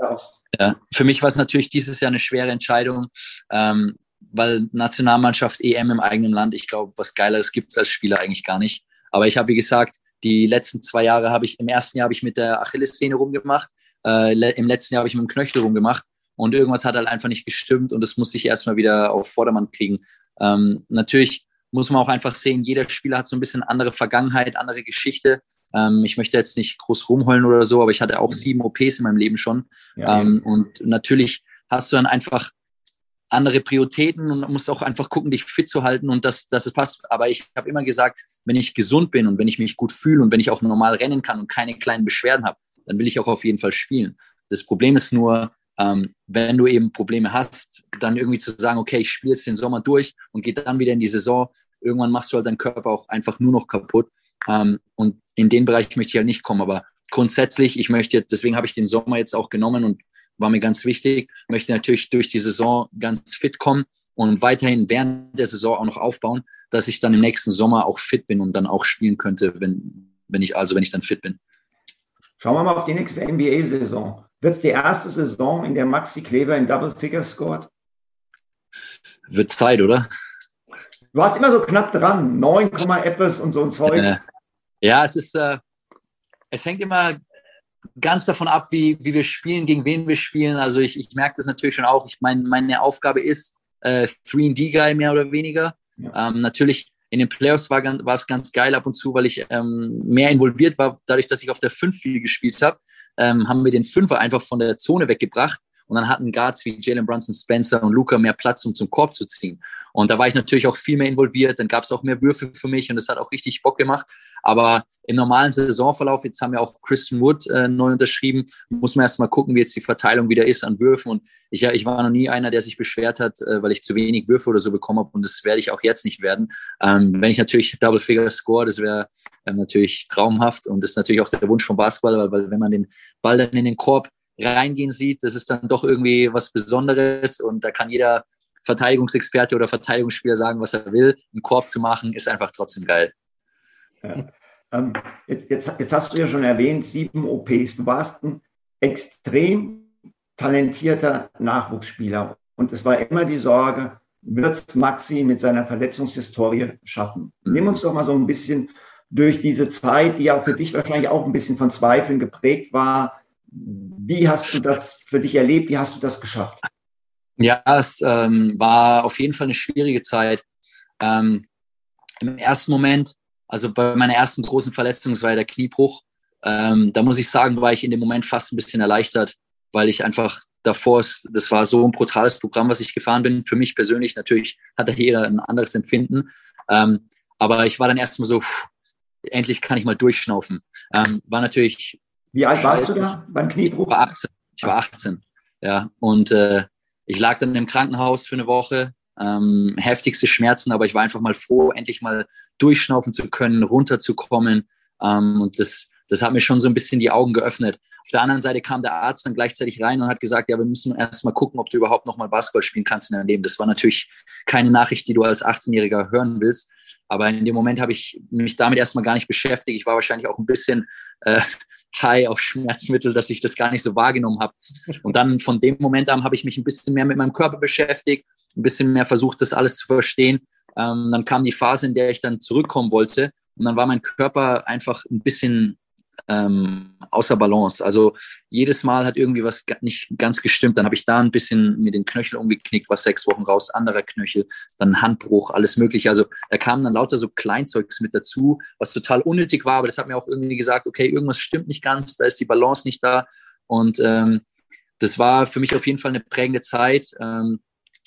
C: Ja, für mich war es natürlich dieses Jahr eine schwere Entscheidung, ähm, weil Nationalmannschaft EM im eigenen Land, ich glaube, was Geileres gibt es als Spieler eigentlich gar nicht. Aber ich habe, wie gesagt, die letzten zwei Jahre habe ich, im ersten Jahr habe ich mit der Achillessehne rumgemacht, äh, im letzten Jahr habe ich mit dem Knöchel rumgemacht und irgendwas hat halt einfach nicht gestimmt und das muss ich erstmal wieder auf Vordermann kriegen. Ähm, natürlich muss man auch einfach sehen, jeder Spieler hat so ein bisschen andere Vergangenheit, andere Geschichte. Ähm, ich möchte jetzt nicht groß rumheulen oder so, aber ich hatte auch sieben OPs in meinem Leben schon. Ja, ähm, und natürlich hast du dann einfach andere Prioritäten und musst auch einfach gucken, dich fit zu halten und dass, dass es passt. Aber ich habe immer gesagt, wenn ich gesund bin und wenn ich mich gut fühle und wenn ich auch normal rennen kann und keine kleinen Beschwerden habe, dann will ich auch auf jeden Fall spielen. Das Problem ist nur, ähm, wenn du eben Probleme hast, dann irgendwie zu sagen, okay, ich spiele jetzt den Sommer durch und gehe dann wieder in die Saison. Irgendwann machst du halt deinen Körper auch einfach nur noch kaputt. Ähm, und in den Bereich möchte ich halt nicht kommen. Aber grundsätzlich, ich möchte jetzt, deswegen habe ich den Sommer jetzt auch genommen und war mir ganz wichtig, möchte natürlich durch die Saison ganz fit kommen und weiterhin während der Saison auch noch aufbauen, dass ich dann im nächsten Sommer auch fit bin und dann auch spielen könnte, wenn, wenn ich, also wenn ich dann fit bin.
B: Schauen wir mal auf die nächste NBA-Saison. Wird es die erste Saison, in der Maxi Kleber in Double Figure scored?
C: Wird Zeit, oder?
B: Du warst immer so knapp dran, 9, etwas und so ein Zeug.
C: Ja, es ist, äh, es hängt immer ganz davon ab, wie, wie wir spielen, gegen wen wir spielen. Also ich, ich merke das natürlich schon auch. Ich meine, meine Aufgabe ist äh, 3D-Guy mehr oder weniger. Ja. Ähm, natürlich in den Playoffs war, war es ganz geil ab und zu, weil ich ähm, mehr involviert war. Dadurch, dass ich auf der 5 viel gespielt habe, ähm, haben wir den Fünfer einfach von der Zone weggebracht. Und dann hatten Guards wie Jalen Brunson, Spencer und Luca mehr Platz, um zum Korb zu ziehen. Und da war ich natürlich auch viel mehr involviert. Dann gab es auch mehr Würfe für mich und das hat auch richtig Bock gemacht. Aber im normalen Saisonverlauf, jetzt haben wir auch Christian Wood äh, neu unterschrieben, muss man erst mal gucken, wie jetzt die Verteilung wieder ist an Würfen. Und ich, ich war noch nie einer, der sich beschwert hat, äh, weil ich zu wenig Würfe oder so bekommen habe. Und das werde ich auch jetzt nicht werden. Ähm, wenn ich natürlich Double Figure score, das wäre ähm, natürlich traumhaft. Und das ist natürlich auch der Wunsch vom Basketball, weil, weil wenn man den Ball dann in den Korb reingehen sieht, das ist dann doch irgendwie was Besonderes. Und da kann jeder Verteidigungsexperte oder Verteidigungsspieler sagen, was er will. Einen Korb zu machen, ist einfach trotzdem geil.
B: Ja. Ähm, jetzt, jetzt, jetzt hast du ja schon erwähnt, sieben OPs. Du warst ein extrem talentierter Nachwuchsspieler. Und es war immer die Sorge, wird es Maxi mit seiner Verletzungshistorie schaffen? Mhm. Nimm uns doch mal so ein bisschen durch diese Zeit, die ja für dich wahrscheinlich auch ein bisschen von Zweifeln geprägt war. Wie hast du das für dich erlebt? Wie hast du das geschafft?
C: Ja, es ähm, war auf jeden Fall eine schwierige Zeit. Ähm, Im ersten Moment also bei meiner ersten großen Verletzung, das war ja der Kniebruch, ähm, da muss ich sagen, war ich in dem Moment fast ein bisschen erleichtert, weil ich einfach davor, das war so ein brutales Programm, was ich gefahren bin. Für mich persönlich natürlich hatte jeder ein anderes Empfinden. Ähm, aber ich war dann erstmal so, pff, endlich kann ich mal durchschnaufen. Ähm, war natürlich.
B: Wie alt warst du da beim Kniebruch?
C: Ich war 18. Ich war 18. Ja, und äh, ich lag dann im Krankenhaus für eine Woche, ähm, heftigste Schmerzen, aber ich war einfach mal froh, endlich mal durchschnaufen zu können, runterzukommen. Ähm, und das, das hat mir schon so ein bisschen die Augen geöffnet. Auf der anderen Seite kam der Arzt dann gleichzeitig rein und hat gesagt, ja, wir müssen erst mal gucken, ob du überhaupt noch mal Basketball spielen kannst in deinem Leben. Das war natürlich keine Nachricht, die du als 18-Jähriger hören willst. Aber in dem Moment habe ich mich damit erstmal gar nicht beschäftigt. Ich war wahrscheinlich auch ein bisschen äh, high auf Schmerzmittel, dass ich das gar nicht so wahrgenommen habe. Und dann von dem Moment an habe ich mich ein bisschen mehr mit meinem Körper beschäftigt, ein bisschen mehr versucht, das alles zu verstehen. Ähm, dann kam die Phase, in der ich dann zurückkommen wollte. Und dann war mein Körper einfach ein bisschen ähm, außer Balance. Also jedes Mal hat irgendwie was nicht ganz gestimmt. Dann habe ich da ein bisschen mir den Knöchel umgeknickt, war sechs Wochen raus, anderer Knöchel, dann Handbruch, alles mögliche. Also da kamen dann lauter so Kleinzeugs mit dazu, was total unnötig war, aber das hat mir auch irgendwie gesagt, okay, irgendwas stimmt nicht ganz, da ist die Balance nicht da. Und ähm, das war für mich auf jeden Fall eine prägende Zeit. Ähm,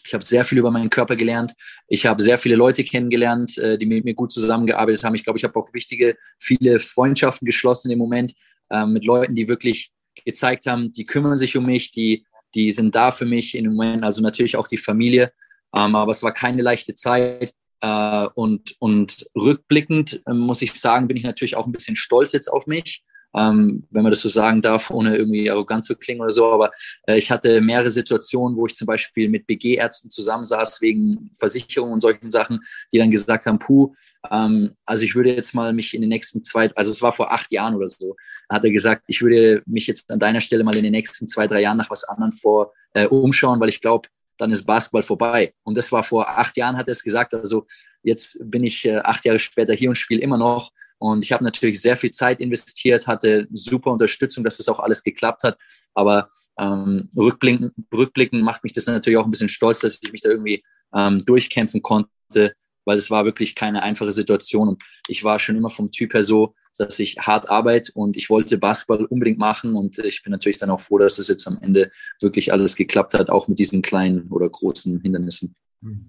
C: ich habe sehr viel über meinen Körper gelernt. Ich habe sehr viele Leute kennengelernt, äh, die mit mir gut zusammengearbeitet haben. Ich glaube, ich habe auch wichtige, viele Freundschaften geschlossen im Moment äh, mit Leuten, die wirklich gezeigt haben, die kümmern sich um mich, die, die sind da für mich im Moment. Also natürlich auch die Familie. Ähm, aber es war keine leichte Zeit. Äh, und, und rückblickend äh, muss ich sagen, bin ich natürlich auch ein bisschen stolz jetzt auf mich, ähm, wenn man das so sagen darf, ohne irgendwie arrogant zu klingen oder so. Aber äh, ich hatte mehrere Situationen, wo ich zum Beispiel mit BG-Ärzten zusammensaß wegen Versicherungen und solchen Sachen, die dann gesagt haben, puh, ähm, also ich würde jetzt mal mich in den nächsten zwei, also es war vor acht Jahren oder so, hat er gesagt, ich würde mich jetzt an deiner Stelle mal in den nächsten zwei, drei Jahren nach was anderem vor äh, umschauen, weil ich glaube, dann ist Basketball vorbei. Und das war vor acht Jahren, hat er es gesagt. Also jetzt bin ich äh, acht Jahre später hier und spiele immer noch. Und ich habe natürlich sehr viel Zeit investiert, hatte super Unterstützung, dass das auch alles geklappt hat. Aber ähm, rückblickend, rückblickend macht mich das natürlich auch ein bisschen stolz, dass ich mich da irgendwie ähm, durchkämpfen konnte, weil es war wirklich keine einfache Situation. Und ich war schon immer vom Typ her so, dass ich hart arbeite und ich wollte Basketball unbedingt machen und ich bin natürlich dann auch froh, dass es jetzt am Ende wirklich alles geklappt hat, auch mit diesen kleinen oder großen Hindernissen.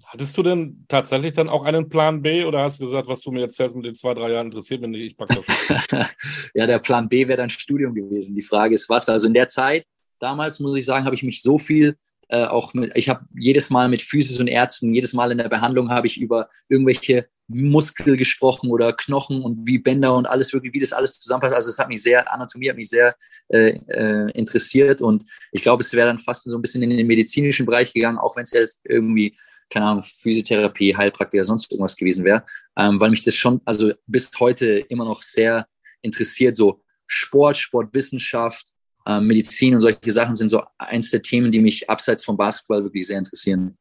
A: Hattest du denn tatsächlich dann auch einen Plan B oder hast du gesagt, was du mir erzählst mit den zwei, drei Jahren interessiert mich nicht, ich packe
C: das schon. (laughs) ja, der Plan B wäre dann Studium gewesen. Die Frage ist, was? Also in der Zeit, damals muss ich sagen, habe ich mich so viel äh, auch mit, ich habe jedes Mal mit Physis und Ärzten, jedes Mal in der Behandlung habe ich über irgendwelche Muskel gesprochen oder Knochen und wie Bänder und alles wirklich, wie das alles zusammenpasst. Also es hat mich sehr, Anatomie hat mich sehr äh, äh, interessiert und ich glaube, es wäre dann fast so ein bisschen in den medizinischen Bereich gegangen, auch wenn es jetzt irgendwie, keine Ahnung, Physiotherapie, Heilpraktiker, sonst irgendwas gewesen wäre, ähm, weil mich das schon, also bis heute immer noch sehr interessiert, so Sport, Sportwissenschaft, äh, Medizin und solche Sachen sind so eins der Themen, die mich abseits vom Basketball wirklich sehr interessieren.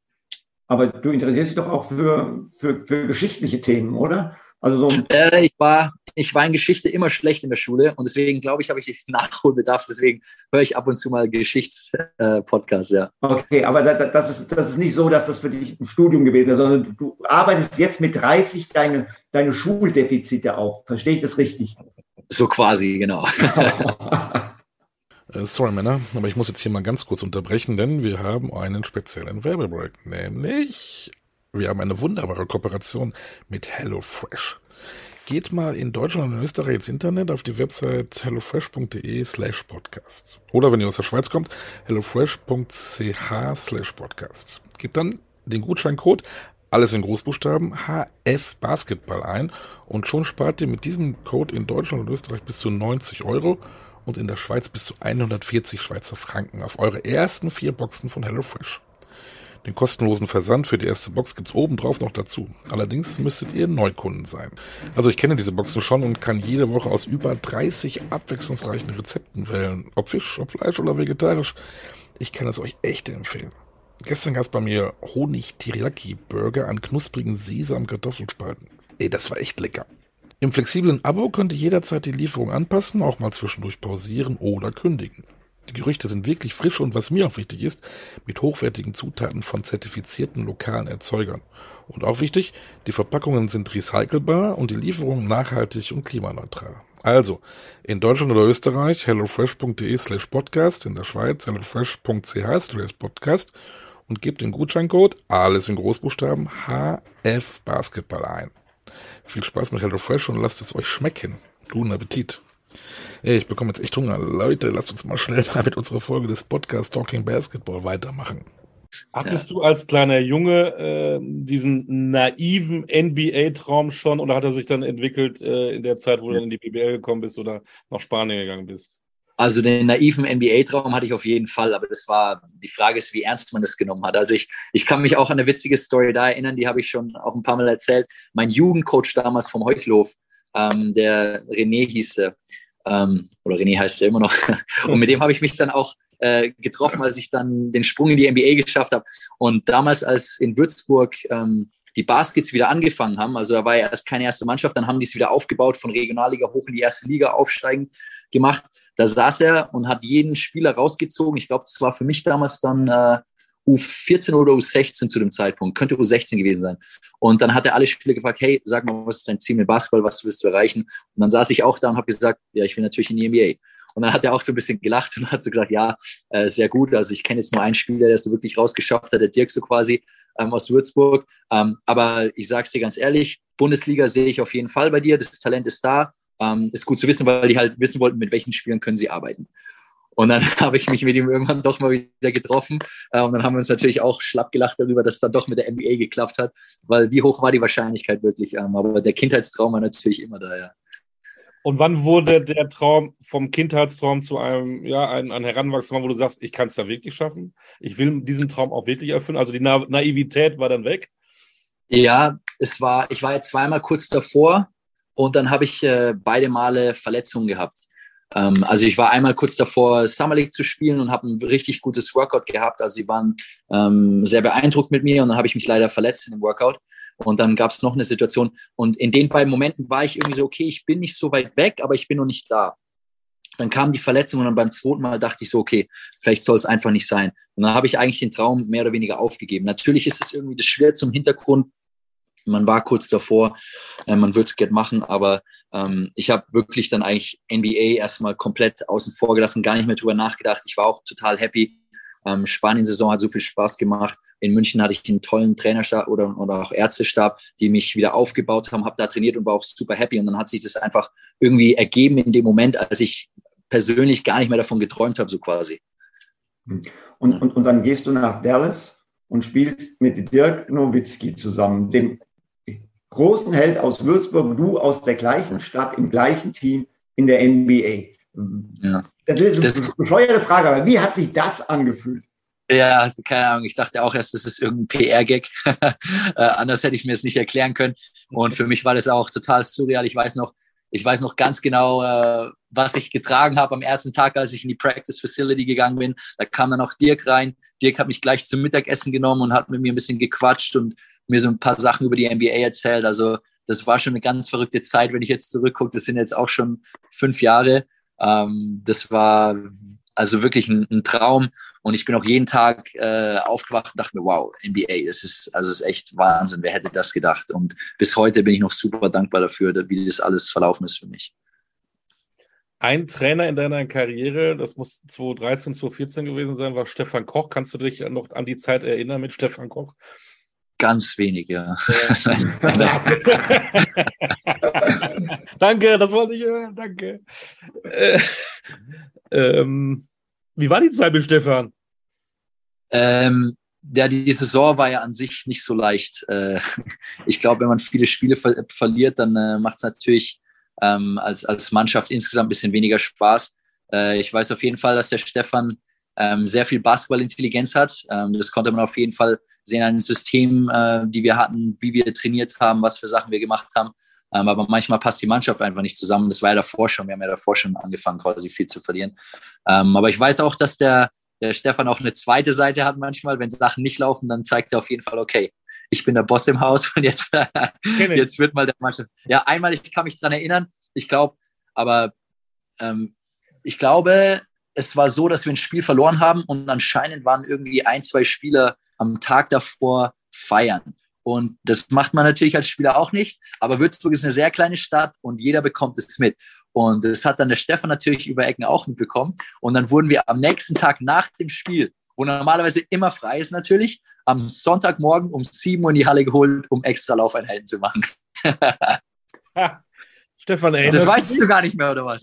B: Aber du interessierst dich doch auch für, für, für geschichtliche Themen, oder?
C: Also so äh, ich, war, ich war in Geschichte immer schlecht in der Schule und deswegen glaube ich, habe ich (laughs) Nachholbedarf. Deswegen höre ich ab und zu mal Geschichtspodcasts, äh, ja.
B: Okay, aber das, das, ist, das ist nicht so, dass das für dich ein Studium gewesen ist, sondern du, du arbeitest jetzt mit 30 deine, deine Schuldefizite auf. Verstehe ich das richtig?
C: So quasi, genau. (laughs)
D: Äh, sorry, Männer, aber ich muss jetzt hier mal ganz kurz unterbrechen, denn wir haben einen speziellen Werbebreak. Nämlich, wir haben eine wunderbare Kooperation mit HelloFresh. Geht mal in Deutschland und Österreich ins Internet auf die Website hellofresh.de slash podcast. Oder wenn ihr aus der Schweiz kommt, hellofresh.ch slash podcast. Gebt dann den Gutscheincode alles in Großbuchstaben HF Basketball ein und schon spart ihr mit diesem Code in Deutschland und Österreich bis zu 90 Euro und in der Schweiz bis zu 140 Schweizer Franken auf eure ersten vier Boxen von HelloFresh. Den kostenlosen Versand für die erste Box gibt's oben drauf noch dazu. Allerdings müsstet ihr Neukunden sein. Also ich kenne diese Boxen schon und kann jede Woche aus über 30 abwechslungsreichen Rezepten wählen. Ob Fisch, ob Fleisch oder vegetarisch. Ich kann es euch echt empfehlen. Gestern gab's bei mir Honig-Teriyaki-Burger an knusprigen Sesam-Kartoffelspalten. Ey, das war echt lecker. Im flexiblen Abo könnt ihr jederzeit die Lieferung anpassen, auch mal zwischendurch pausieren oder kündigen. Die Gerüchte sind wirklich frisch und was mir auch wichtig ist, mit hochwertigen Zutaten von zertifizierten lokalen Erzeugern. Und auch wichtig, die Verpackungen sind recycelbar und die Lieferung nachhaltig und klimaneutral. Also, in Deutschland oder Österreich hellofresh.de slash podcast, in der Schweiz hellofresh.ch slash podcast und gebt den Gutscheincode, alles in Großbuchstaben, HF Basketball ein. Viel Spaß mit HelloFresh und lasst es euch schmecken. Guten Appetit. Ey, ich bekomme jetzt echt Hunger. Leute, lasst uns mal schnell (laughs) mit unserer Folge des Podcasts Talking Basketball weitermachen.
A: Hattest ja. du als kleiner Junge äh, diesen naiven NBA-Traum schon oder hat er sich dann entwickelt äh, in der Zeit, wo du dann in die BBL gekommen bist oder nach Spanien gegangen bist?
C: Also den naiven NBA-Traum hatte ich auf jeden Fall, aber das war, die Frage ist, wie ernst man das genommen hat. Also ich, ich kann mich auch an eine witzige Story da erinnern, die habe ich schon auch ein paar Mal erzählt. Mein Jugendcoach damals vom Heuchlof, ähm, der René hieß er, ähm, oder René heißt er immer noch, (laughs) und mit dem habe ich mich dann auch äh, getroffen, als ich dann den Sprung in die NBA geschafft habe. Und damals, als in Würzburg ähm, die Baskets wieder angefangen haben, also da war ja erst keine erste Mannschaft, dann haben die es wieder aufgebaut, von Regionalliga hoch in die erste Liga aufsteigend gemacht. Da saß er und hat jeden Spieler rausgezogen. Ich glaube, das war für mich damals dann äh, U14 oder U16 zu dem Zeitpunkt. Könnte U16 gewesen sein. Und dann hat er alle Spieler gefragt, hey, sag mal, was ist dein Ziel mit Basketball? Was willst du erreichen? Und dann saß ich auch da und habe gesagt, ja, ich will natürlich in die NBA. Und dann hat er auch so ein bisschen gelacht und hat so gesagt, ja, äh, sehr gut. Also ich kenne jetzt nur einen Spieler, der es so wirklich rausgeschafft hat, der Dirk so quasi ähm, aus Würzburg. Ähm, aber ich sage es dir ganz ehrlich, Bundesliga sehe ich auf jeden Fall bei dir. Das Talent ist da. Ähm, ist gut zu wissen, weil die halt wissen wollten, mit welchen Spielern können sie arbeiten. Und dann (laughs) habe ich mich mit ihm irgendwann doch mal wieder getroffen. Äh, und dann haben wir uns natürlich auch schlapp gelacht darüber, dass es dann doch mit der NBA geklappt hat. Weil wie hoch war die Wahrscheinlichkeit wirklich? Ähm, aber der Kindheitstraum war natürlich immer da, ja.
A: Und wann wurde der Traum vom Kindheitstraum zu einem, ja, ein, ein Heranwachsender, wo du sagst, ich kann es da wirklich schaffen? Ich will diesen Traum auch wirklich erfüllen. Also die Na Naivität war dann weg.
C: Ja, es war, ich war jetzt zweimal kurz davor und dann habe ich äh, beide Male Verletzungen gehabt. Ähm, also ich war einmal kurz davor, Summer League zu spielen und habe ein richtig gutes Workout gehabt. Also sie waren ähm, sehr beeindruckt mit mir und dann habe ich mich leider verletzt in dem Workout. Und dann gab es noch eine Situation. Und in den beiden Momenten war ich irgendwie so, okay, ich bin nicht so weit weg, aber ich bin noch nicht da. Dann kam die Verletzung und dann beim zweiten Mal dachte ich so, okay, vielleicht soll es einfach nicht sein. Und dann habe ich eigentlich den Traum mehr oder weniger aufgegeben. Natürlich ist es irgendwie das schwer zum Hintergrund. Man war kurz davor, äh, man würde es gerne machen, aber ähm, ich habe wirklich dann eigentlich NBA erstmal komplett außen vor gelassen, gar nicht mehr drüber nachgedacht. Ich war auch total happy, ähm, Spanien-Saison hat so viel Spaß gemacht. In München hatte ich einen tollen Trainerstab oder, oder auch Ärztestab, die mich wieder aufgebaut haben, habe da trainiert und war auch super happy. Und dann hat sich das einfach irgendwie ergeben in dem Moment, als ich persönlich gar nicht mehr davon geträumt habe, so quasi.
B: Und, und, und dann gehst du nach Dallas und spielst mit Dirk Nowitzki zusammen, dem großen Held aus Würzburg, du aus der gleichen Stadt, im gleichen Team in der NBA. Ja. Das ist eine das, bescheuerte Frage, aber wie hat sich das angefühlt?
C: Ja, keine Ahnung. Ich dachte auch erst, das ist irgendein PR-Gag. (laughs) äh, anders hätte ich mir es nicht erklären können. Und für mich war das auch total surreal. Ich weiß noch, ich weiß noch ganz genau, äh, was ich getragen habe am ersten Tag, als ich in die Practice Facility gegangen bin. Da kam dann auch Dirk rein. Dirk hat mich gleich zum Mittagessen genommen und hat mit mir ein bisschen gequatscht und mir so ein paar Sachen über die NBA erzählt. Also das war schon eine ganz verrückte Zeit, wenn ich jetzt zurückgucke. Das sind jetzt auch schon fünf Jahre. Ähm, das war also wirklich ein, ein, Traum. Und ich bin auch jeden Tag äh, aufgewacht und dachte mir, wow, NBA, das ist, also das ist echt Wahnsinn. Wer hätte das gedacht? Und bis heute bin ich noch super dankbar dafür, wie das alles verlaufen ist für mich.
A: Ein Trainer in deiner Karriere, das muss 2013, 2014 gewesen sein, war Stefan Koch. Kannst du dich noch an die Zeit erinnern mit Stefan Koch?
C: Ganz wenig, ja. (laughs)
A: danke, das wollte ich hören, danke. Äh, ähm, wie war die Zeit mit Stefan?
C: Ähm, ja, die Saison war ja an sich nicht so leicht. Äh, ich glaube, wenn man viele Spiele ver verliert, dann äh, macht es natürlich ähm, als, als Mannschaft insgesamt ein bisschen weniger Spaß. Äh, ich weiß auf jeden Fall, dass der Stefan ähm, sehr viel Basketballintelligenz hat. Ähm, das konnte man auf jeden Fall sehen an den Systemen, äh, die wir hatten, wie wir trainiert haben, was für Sachen wir gemacht haben. Ähm, aber manchmal passt die Mannschaft einfach nicht zusammen. Das war ja davor schon. Wir haben ja davor schon angefangen, quasi viel zu verlieren. Ähm, aber ich weiß auch, dass der, der Stefan auch eine zweite Seite hat manchmal. Wenn Sachen nicht laufen, dann zeigt er auf jeden Fall, okay, ich bin der Boss im Haus und jetzt, jetzt wird mal der Mannschaft. Ja, einmal, ich kann mich dran erinnern, ich glaube, aber ähm, ich glaube, es war so, dass wir ein Spiel verloren haben und anscheinend waren irgendwie ein, zwei Spieler am Tag davor feiern. Und das macht man natürlich als Spieler auch nicht. Aber Würzburg ist eine sehr kleine Stadt und jeder bekommt es mit. Und das hat dann der Stefan natürlich über Ecken auch mitbekommen. Und dann wurden wir am nächsten Tag nach dem Spiel, wo normalerweise immer frei ist natürlich, am Sonntagmorgen um 7 Uhr in die Halle geholt, um extra Laufeinheiten zu machen. (laughs)
A: Stefan, ey.
C: Das weißt du gar nicht mehr, oder was?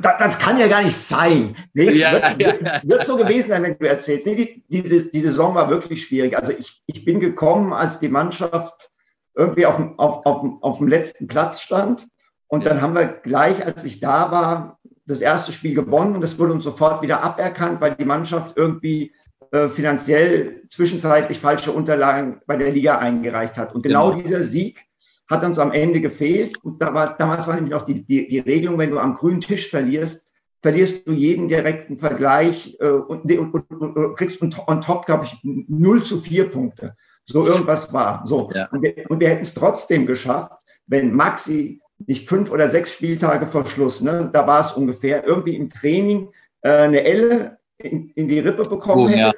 B: Das kann ja gar nicht sein. Nee, ja, wird, ja, ja. wird, so gewesen sein, wenn du erzählst. Nee, die, die, die Saison war wirklich schwierig. Also ich, ich bin gekommen, als die Mannschaft irgendwie auf, auf, auf, auf dem letzten Platz stand. Und dann haben wir gleich, als ich da war, das erste Spiel gewonnen und es wurde uns sofort wieder aberkannt, weil die Mannschaft irgendwie äh, finanziell zwischenzeitlich falsche Unterlagen bei der Liga eingereicht hat. Und genau, genau. dieser Sieg hat uns am Ende gefehlt. Und da war, damals war nämlich auch die, die, die Regelung, wenn du am grünen Tisch verlierst, verlierst du jeden direkten Vergleich äh, und, und, und, und, kriegst on top, glaube ich, 0 zu 4 Punkte. So irgendwas war. So. Ja. Und wir, wir hätten es trotzdem geschafft, wenn Maxi nicht fünf oder sechs Spieltage vor Schluss, ne, da war es ungefähr, irgendwie im Training äh, eine Elle in, in, die Rippe bekommen oh, hätte. Ja.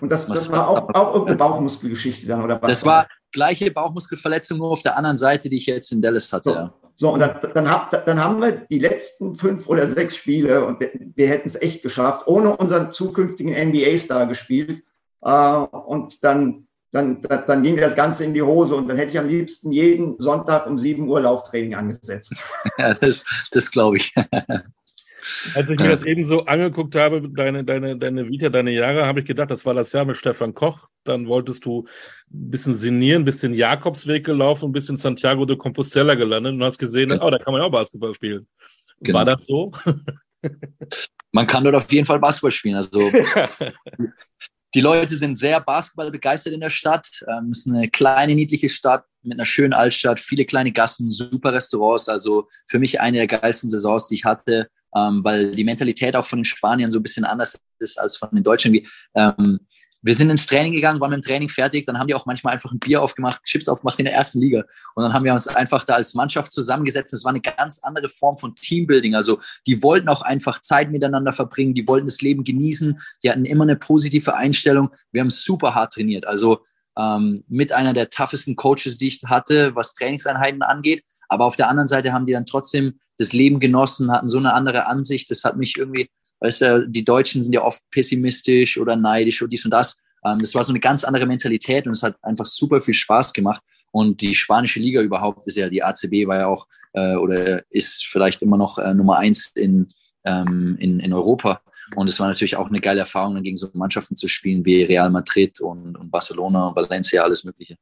B: Und das, das war auch, auch irgendeine Bauchmuskelgeschichte dann, oder
C: was? Das war, gleiche Bauchmuskelverletzung nur auf der anderen Seite, die ich jetzt in Dallas hatte.
B: So, so und dann, dann, hab, dann, haben wir die letzten fünf oder sechs Spiele und wir, wir hätten es echt geschafft, ohne unseren zukünftigen NBA-Star gespielt. Äh, und dann, dann, dann ging das Ganze in die Hose und dann hätte ich am liebsten jeden Sonntag um sieben Uhr Lauftraining angesetzt. (laughs)
C: ja, das, das glaube ich. (laughs)
A: Als ich mir das eben so angeguckt habe, deine, deine, deine Vita, deine Jahre, habe ich gedacht, das war das Jahr mit Stefan Koch. Dann wolltest du ein bisschen sinnieren, ein bisschen Jakobsweg gelaufen, ein bisschen Santiago de Compostela gelandet und hast gesehen, genau. oh, da kann man ja auch Basketball spielen. Genau. War das so? (laughs)
C: man kann dort auf jeden Fall Basketball spielen. Also (laughs) die Leute sind sehr Basketball begeistert in der Stadt. Ähm, es ist eine kleine, niedliche Stadt mit einer schönen Altstadt, viele kleine Gassen, super Restaurants. Also für mich eine der geilsten Saisons, die ich hatte, ähm, weil die Mentalität auch von den Spaniern so ein bisschen anders ist als von den Deutschen. Wie, ähm, wir sind ins Training gegangen, waren mit dem Training fertig, dann haben die auch manchmal einfach ein Bier aufgemacht, Chips aufgemacht in der ersten Liga. Und dann haben wir uns einfach da als Mannschaft zusammengesetzt. Es war eine ganz andere Form von Teambuilding. Also die wollten auch einfach Zeit miteinander verbringen, die wollten das Leben genießen, die hatten immer eine positive Einstellung. Wir haben super hart trainiert. Also ähm, mit einer der toughesten Coaches, die ich hatte, was Trainingseinheiten angeht. Aber auf der anderen Seite haben die dann trotzdem das Leben genossen, hatten so eine andere Ansicht. Das hat mich irgendwie Weißt du, die Deutschen sind ja oft pessimistisch oder neidisch oder dies und das. Ähm, das war so eine ganz andere Mentalität und es hat einfach super viel Spaß gemacht. Und die spanische Liga überhaupt ist ja, die ACB war ja auch äh, oder ist vielleicht immer noch äh, Nummer eins in, ähm, in, in Europa. Und es war natürlich auch eine geile Erfahrung, dann gegen so Mannschaften zu spielen wie Real Madrid und, und Barcelona und Valencia, alles Mögliche.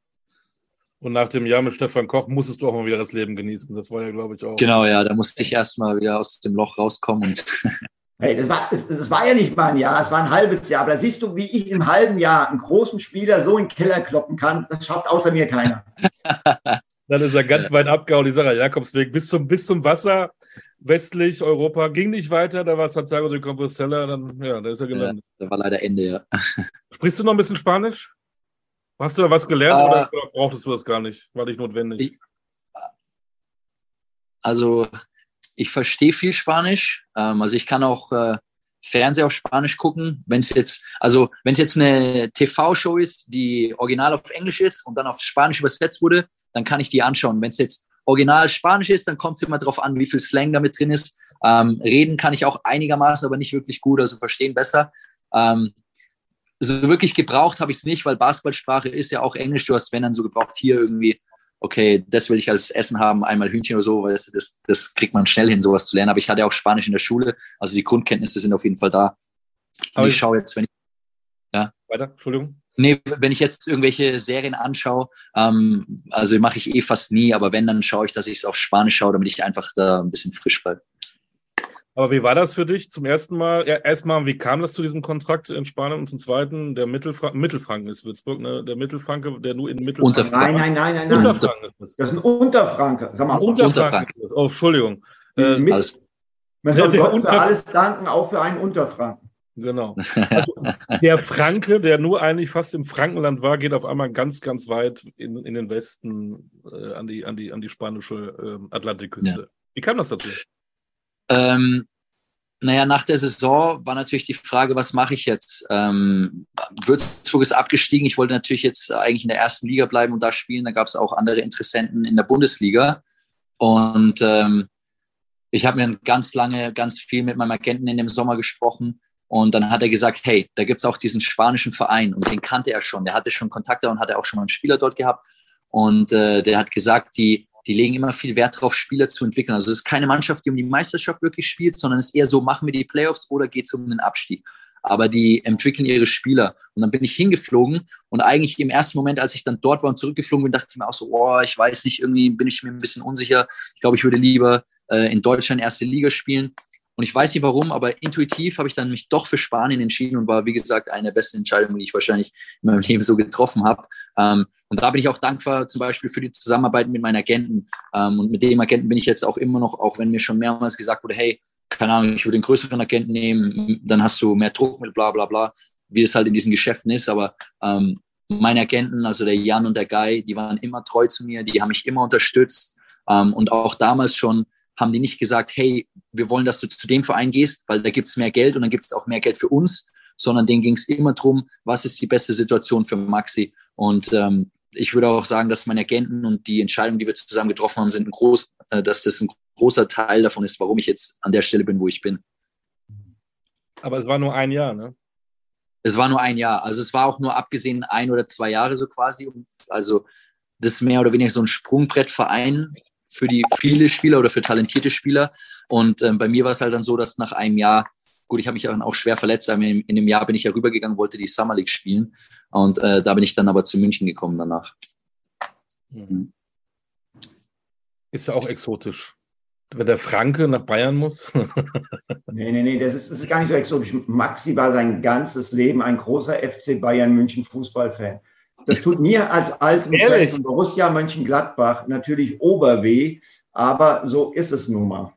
A: Und nach dem Jahr mit Stefan Koch musstest du auch mal wieder das Leben genießen. Das war ja, glaube ich, auch.
C: Genau, ja, da musste ich erstmal wieder aus dem Loch rauskommen und (laughs)
B: Hey, das war, das, das, war ja nicht mal ein Jahr, es war ein halbes Jahr. Aber da siehst du, wie ich im halben Jahr einen großen Spieler so in den Keller kloppen kann. Das schafft außer mir keiner. (laughs)
A: Dann ist er ganz weit abgehauen, die Sache Jakobsweg, bis zum, bis zum Wasser, westlich Europa, ging nicht weiter, da war Santiago de Compostela, dann, ja, da ist er gelandet.
C: Ja, da war leider Ende, ja.
A: Sprichst du noch ein bisschen Spanisch? Hast du da was gelernt uh, oder brauchtest du das gar nicht? War nicht notwendig? Ich,
C: also, ich verstehe viel Spanisch. Ähm, also ich kann auch äh, Fernseher auf Spanisch gucken. Wenn es jetzt, also wenn es jetzt eine TV-Show ist, die original auf Englisch ist und dann auf Spanisch übersetzt wurde, dann kann ich die anschauen. Wenn es jetzt original Spanisch ist, dann kommt es immer darauf an, wie viel Slang damit drin ist. Ähm, reden kann ich auch einigermaßen, aber nicht wirklich gut, also verstehen besser. Ähm, so wirklich gebraucht habe ich es nicht, weil Basketballsprache ist ja auch Englisch. Du hast, wenn dann so gebraucht, hier irgendwie okay, das will ich als Essen haben, einmal Hühnchen oder so, weil das, das, das kriegt man schnell hin, sowas zu lernen. Aber ich hatte auch Spanisch in der Schule, also die Grundkenntnisse sind auf jeden Fall da. Aber ich schaue jetzt, wenn ich.
A: Ja. Weiter, Entschuldigung.
C: Nee, wenn ich jetzt irgendwelche Serien anschaue, ähm, also mache ich eh fast nie, aber wenn, dann schaue ich, dass ich es auf Spanisch schaue, damit ich einfach da ein bisschen frisch bleibe.
A: Aber wie war das für dich zum ersten Mal? Ja, erstmal, wie kam das zu diesem Kontrakt in Spanien und zum zweiten, der Mittelfranken, Mittelfranken ist Würzburg, ne? Der Mittelfranke, der nur in Mittelfranken.
B: Nein, nein, nein, nein, nein. Unterfranken ist das. Das ist ein Unterfranke.
A: Sag mal, Unterfranken. Unterfranken. Ist Oh, Entschuldigung.
B: Äh, alles. Man soll Gott Unter für alles danken, auch für einen Unterfranken.
A: Genau. Also, der Franke, der nur eigentlich fast im Frankenland war, geht auf einmal ganz, ganz weit in, in den Westen äh, an, die, an, die, an die spanische äh, Atlantikküste. Ja. Wie kam das dazu?
C: Ähm, naja, nach der Saison war natürlich die Frage, was mache ich jetzt? Ähm, Würzburg ist abgestiegen. Ich wollte natürlich jetzt eigentlich in der ersten Liga bleiben und da spielen. Da gab es auch andere Interessenten in der Bundesliga. Und ähm, ich habe mir ganz lange, ganz viel mit meinem Agenten in dem Sommer gesprochen. Und dann hat er gesagt, hey, da gibt es auch diesen spanischen Verein und den kannte er schon. Der hatte schon Kontakte und hatte auch schon mal einen Spieler dort gehabt. Und äh, der hat gesagt, die die legen immer viel Wert darauf, Spieler zu entwickeln. Also es ist keine Mannschaft, die um die Meisterschaft wirklich spielt, sondern es ist eher so, machen wir die Playoffs oder geht es um den Abstieg. Aber die entwickeln ihre Spieler. Und dann bin ich hingeflogen und eigentlich im ersten Moment, als ich dann dort war und zurückgeflogen bin, dachte ich mir auch so, oh, ich weiß nicht, irgendwie bin ich mir ein bisschen unsicher. Ich glaube, ich würde lieber äh, in Deutschland erste Liga spielen. Und ich weiß nicht warum, aber intuitiv habe ich dann mich doch für Spanien entschieden und war, wie gesagt, eine der besten Entscheidungen, die ich wahrscheinlich in meinem Leben so getroffen habe. Ähm, und da bin ich auch dankbar zum Beispiel für die Zusammenarbeit mit meinen Agenten. Ähm, und mit dem Agenten bin ich jetzt auch immer noch, auch wenn mir schon mehrmals gesagt wurde, hey, keine Ahnung, ich würde einen größeren Agenten nehmen, dann hast du mehr Druck mit bla bla bla, wie es halt in diesen Geschäften ist. Aber ähm, meine Agenten, also der Jan und der Guy, die waren immer treu zu mir, die haben mich immer unterstützt. Ähm, und auch damals schon haben die nicht gesagt, hey, wir wollen, dass du zu dem Verein gehst, weil da gibt es mehr Geld und dann gibt es auch mehr Geld für uns, sondern denen ging es immer darum, was ist die beste Situation für Maxi. Und ähm, ich würde auch sagen, dass meine Agenten und die Entscheidungen, die wir zusammen getroffen haben, sind ein groß, äh, dass das ein großer Teil davon ist, warum ich jetzt an der Stelle bin, wo ich bin.
A: Aber es war nur ein Jahr, ne?
C: Es war nur ein Jahr. Also es war auch nur abgesehen ein oder zwei Jahre so quasi. Also das ist mehr oder weniger so ein Sprungbrettverein für die viele Spieler oder für talentierte Spieler. Und ähm, bei mir war es halt dann so, dass nach einem Jahr, gut, ich habe mich auch schwer verletzt, aber in, in dem Jahr bin ich ja rübergegangen, wollte die Summer League spielen. Und äh, da bin ich dann aber zu München gekommen danach.
A: Mhm. Ist ja auch exotisch. Wenn der Franke nach Bayern muss. (laughs)
B: nee, nee, nee, das ist, das ist gar nicht so exotisch. Maxi war sein ganzes Leben ein großer FC Bayern München Fußballfan. Das tut mir als altem Fan von Borussia Mönchengladbach natürlich oberweh, aber so ist es nun mal.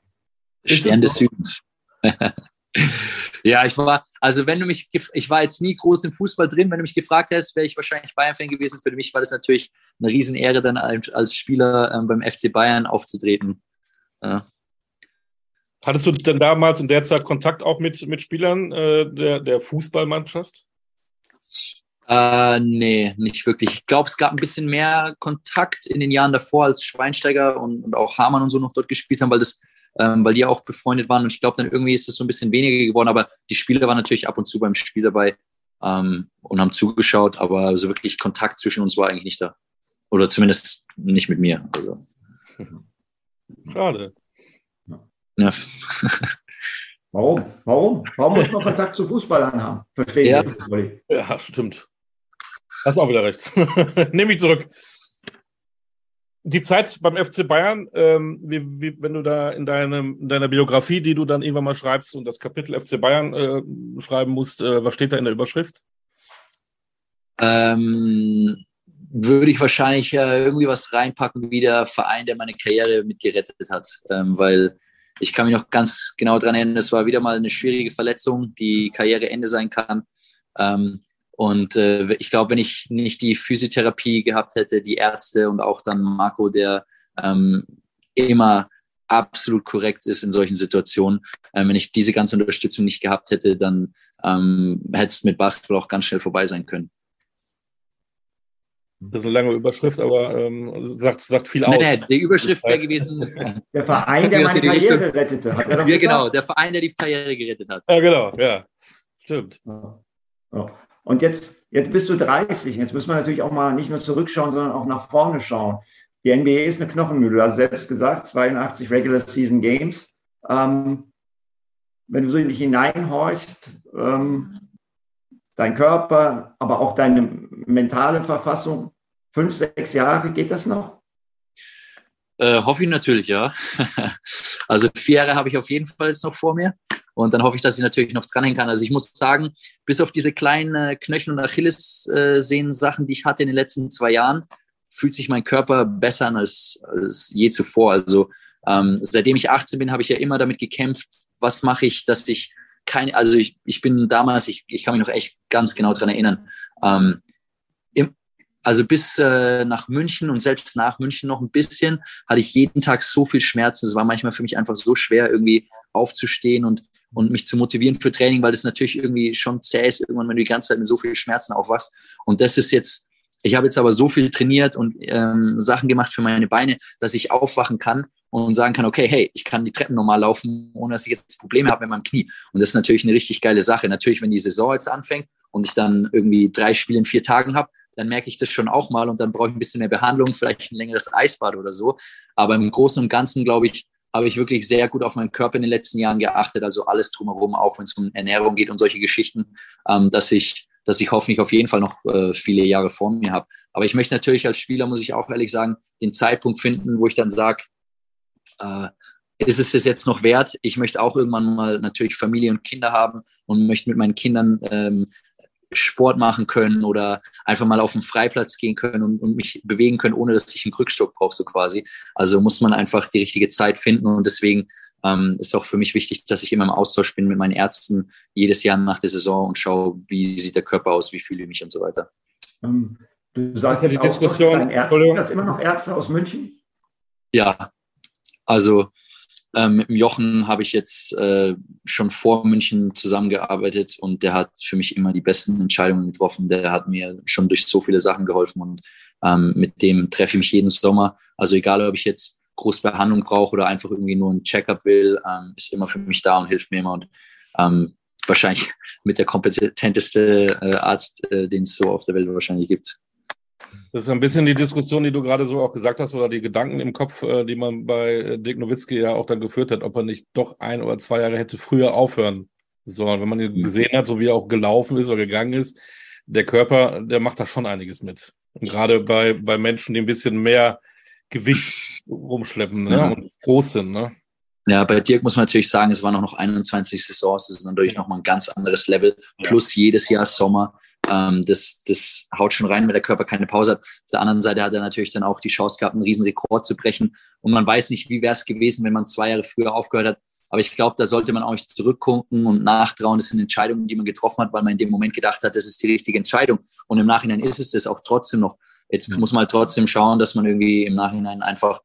C: Stern des Südens. (laughs) ja, ich war, also wenn du mich, ich war jetzt nie groß im Fußball drin, wenn du mich gefragt hättest, wäre ich wahrscheinlich Bayern-Fan gewesen. Für mich war das natürlich eine Riesenehre, dann als Spieler ähm, beim FC Bayern aufzutreten. Ja.
A: Hattest du denn damals in der Zeit Kontakt auch mit, mit Spielern äh, der, der Fußballmannschaft?
C: Äh, nee, nicht wirklich. Ich glaube, es gab ein bisschen mehr Kontakt in den Jahren davor, als Schweinsteiger und, und auch Hamann und so noch dort gespielt haben, weil das, ähm, weil die auch befreundet waren. Und ich glaube, dann irgendwie ist es so ein bisschen weniger geworden. Aber die Spieler waren natürlich ab und zu beim Spiel dabei ähm, und haben zugeschaut, aber so wirklich Kontakt zwischen uns war eigentlich nicht da. Oder zumindest nicht mit mir. Also.
A: Schade.
C: Ja.
B: Warum? Warum? Warum muss man Kontakt zu Fußballern haben? Verstehe
A: ja.
B: ich.
A: Ja, stimmt. Hast auch wieder recht. (laughs) Nehme ich zurück. Die Zeit beim FC Bayern, ähm, wie, wie, wenn du da in, deinem, in deiner Biografie, die du dann irgendwann mal schreibst und das Kapitel FC Bayern äh, schreiben musst, äh, was steht da in der Überschrift?
C: Ähm, würde ich wahrscheinlich äh, irgendwie was reinpacken, wie der Verein, der meine Karriere mitgerettet hat. Ähm, weil ich kann mich noch ganz genau daran erinnern, es war wieder mal eine schwierige Verletzung, die Karriereende sein kann. Ähm, und äh, ich glaube, wenn ich nicht die Physiotherapie gehabt hätte, die Ärzte und auch dann Marco, der ähm, immer absolut korrekt ist in solchen Situationen, äh, wenn ich diese ganze Unterstützung nicht gehabt hätte, dann ähm, hätte es mit Basketball auch ganz schnell vorbei sein können.
A: Das ist eine lange Überschrift, aber ähm, sagt, sagt viel aus.
C: Nee, die Überschrift wäre gewesen.
B: Der Verein, der meine Karriere rettete. Hat
C: ja, genau, der Verein, der die Karriere gerettet hat.
A: Ja, genau, ja. Stimmt. Ja.
B: Ja. Und jetzt, jetzt bist du 30. Jetzt müssen wir natürlich auch mal nicht nur zurückschauen, sondern auch nach vorne schauen. Die NBA ist eine Knochenmühle. Du hast selbst gesagt, 82 Regular Season Games. Ähm, wenn du so in dich hineinhorchst, ähm, dein Körper, aber auch deine mentale Verfassung, fünf, sechs Jahre, geht das noch?
C: Äh, hoffe ich natürlich, ja. (laughs) also vier Jahre habe ich auf jeden Fall jetzt noch vor mir. Und dann hoffe ich, dass ich natürlich noch dranhängen kann. Also ich muss sagen, bis auf diese kleinen Knöchel- und Achillessehnen-Sachen, die ich hatte in den letzten zwei Jahren, fühlt sich mein Körper besser an als, als je zuvor. Also ähm, seitdem ich 18 bin, habe ich ja immer damit gekämpft, was mache ich, dass ich keine, also ich, ich bin damals, ich, ich kann mich noch echt ganz genau dran erinnern, ähm, im, also bis äh, nach München und selbst nach München noch ein bisschen, hatte ich jeden Tag so viel Schmerzen. Es war manchmal für mich einfach so schwer, irgendwie aufzustehen und, und mich zu motivieren für Training, weil das natürlich irgendwie schon zäh ist, irgendwann, wenn du die ganze Zeit mit so viel Schmerzen aufwachst. Und das ist jetzt, ich habe jetzt aber so viel trainiert und ähm, Sachen gemacht für meine Beine, dass ich aufwachen kann und sagen kann, okay, hey, ich kann die Treppen normal laufen, ohne dass ich jetzt Probleme habe mit meinem Knie. Und das ist natürlich eine richtig geile Sache. Natürlich, wenn die Saison jetzt anfängt und ich dann irgendwie drei Spiele in vier Tagen habe, dann merke ich das schon auch mal und dann brauche ich ein bisschen mehr Behandlung, vielleicht ein längeres Eisbad oder so. Aber im Großen und Ganzen, glaube ich, habe ich wirklich sehr gut auf meinen Körper in den letzten Jahren geachtet, also alles drumherum, auch wenn es um Ernährung geht und solche Geschichten, ähm, dass ich dass ich hoffentlich auf jeden Fall noch äh, viele Jahre vor mir habe. Aber ich möchte natürlich als Spieler, muss ich auch ehrlich sagen, den Zeitpunkt finden, wo ich dann sage, äh, ist es das jetzt noch wert? Ich möchte auch irgendwann mal natürlich Familie und Kinder haben und möchte mit meinen Kindern ähm, Sport machen können oder einfach mal auf den Freiplatz gehen können und, und mich bewegen können, ohne dass ich einen Krückstock brauche, so quasi. Also muss man einfach die richtige Zeit finden und deswegen ähm, ist auch für mich wichtig, dass ich immer im Austausch bin mit meinen Ärzten jedes Jahr nach der Saison und schaue, wie sieht der Körper aus, wie fühle ich mich und so weiter.
B: Ähm, du sagst ja die Diskussion. Ärzte, sind das immer noch Ärzte aus München?
C: Ja, also ähm, mit dem Jochen habe ich jetzt äh, schon vor München zusammengearbeitet und der hat für mich immer die besten Entscheidungen getroffen. Der hat mir schon durch so viele Sachen geholfen und ähm, mit dem treffe ich mich jeden Sommer. Also egal, ob ich jetzt groß Behandlung brauche oder einfach irgendwie nur ein Checkup will, ähm, ist immer für mich da und hilft mir immer und ähm, wahrscheinlich mit der kompetenteste äh, Arzt, äh, den es so auf der Welt wahrscheinlich gibt.
A: Das ist ein bisschen die Diskussion, die du gerade so auch gesagt hast, oder die Gedanken im Kopf, äh, die man bei äh, Dirk Nowitzki ja auch dann geführt hat, ob er nicht doch ein oder zwei Jahre hätte früher aufhören sollen. Wenn man ihn gesehen hat, so wie er auch gelaufen ist oder gegangen ist, der Körper, der macht da schon einiges mit. Und gerade bei, bei Menschen, die ein bisschen mehr Gewicht rumschleppen ne? Ja. und groß sind. Ne?
C: Ja, bei Dirk muss man natürlich sagen, es waren auch noch 21 Saisons, das ist natürlich nochmal ein ganz anderes Level, plus jedes Jahr Sommer. Ähm, das, das haut schon rein, wenn der Körper keine Pause hat. Auf der anderen Seite hat er natürlich dann auch die Chance gehabt, einen riesen Rekord zu brechen. Und man weiß nicht, wie wäre es gewesen, wenn man zwei Jahre früher aufgehört hat. Aber ich glaube, da sollte man auch nicht zurückgucken und nachtrauen. Das sind Entscheidungen, die man getroffen hat, weil man in dem Moment gedacht hat, das ist die richtige Entscheidung. Und im Nachhinein ist es das auch trotzdem noch. Jetzt muss man halt trotzdem schauen, dass man irgendwie im Nachhinein einfach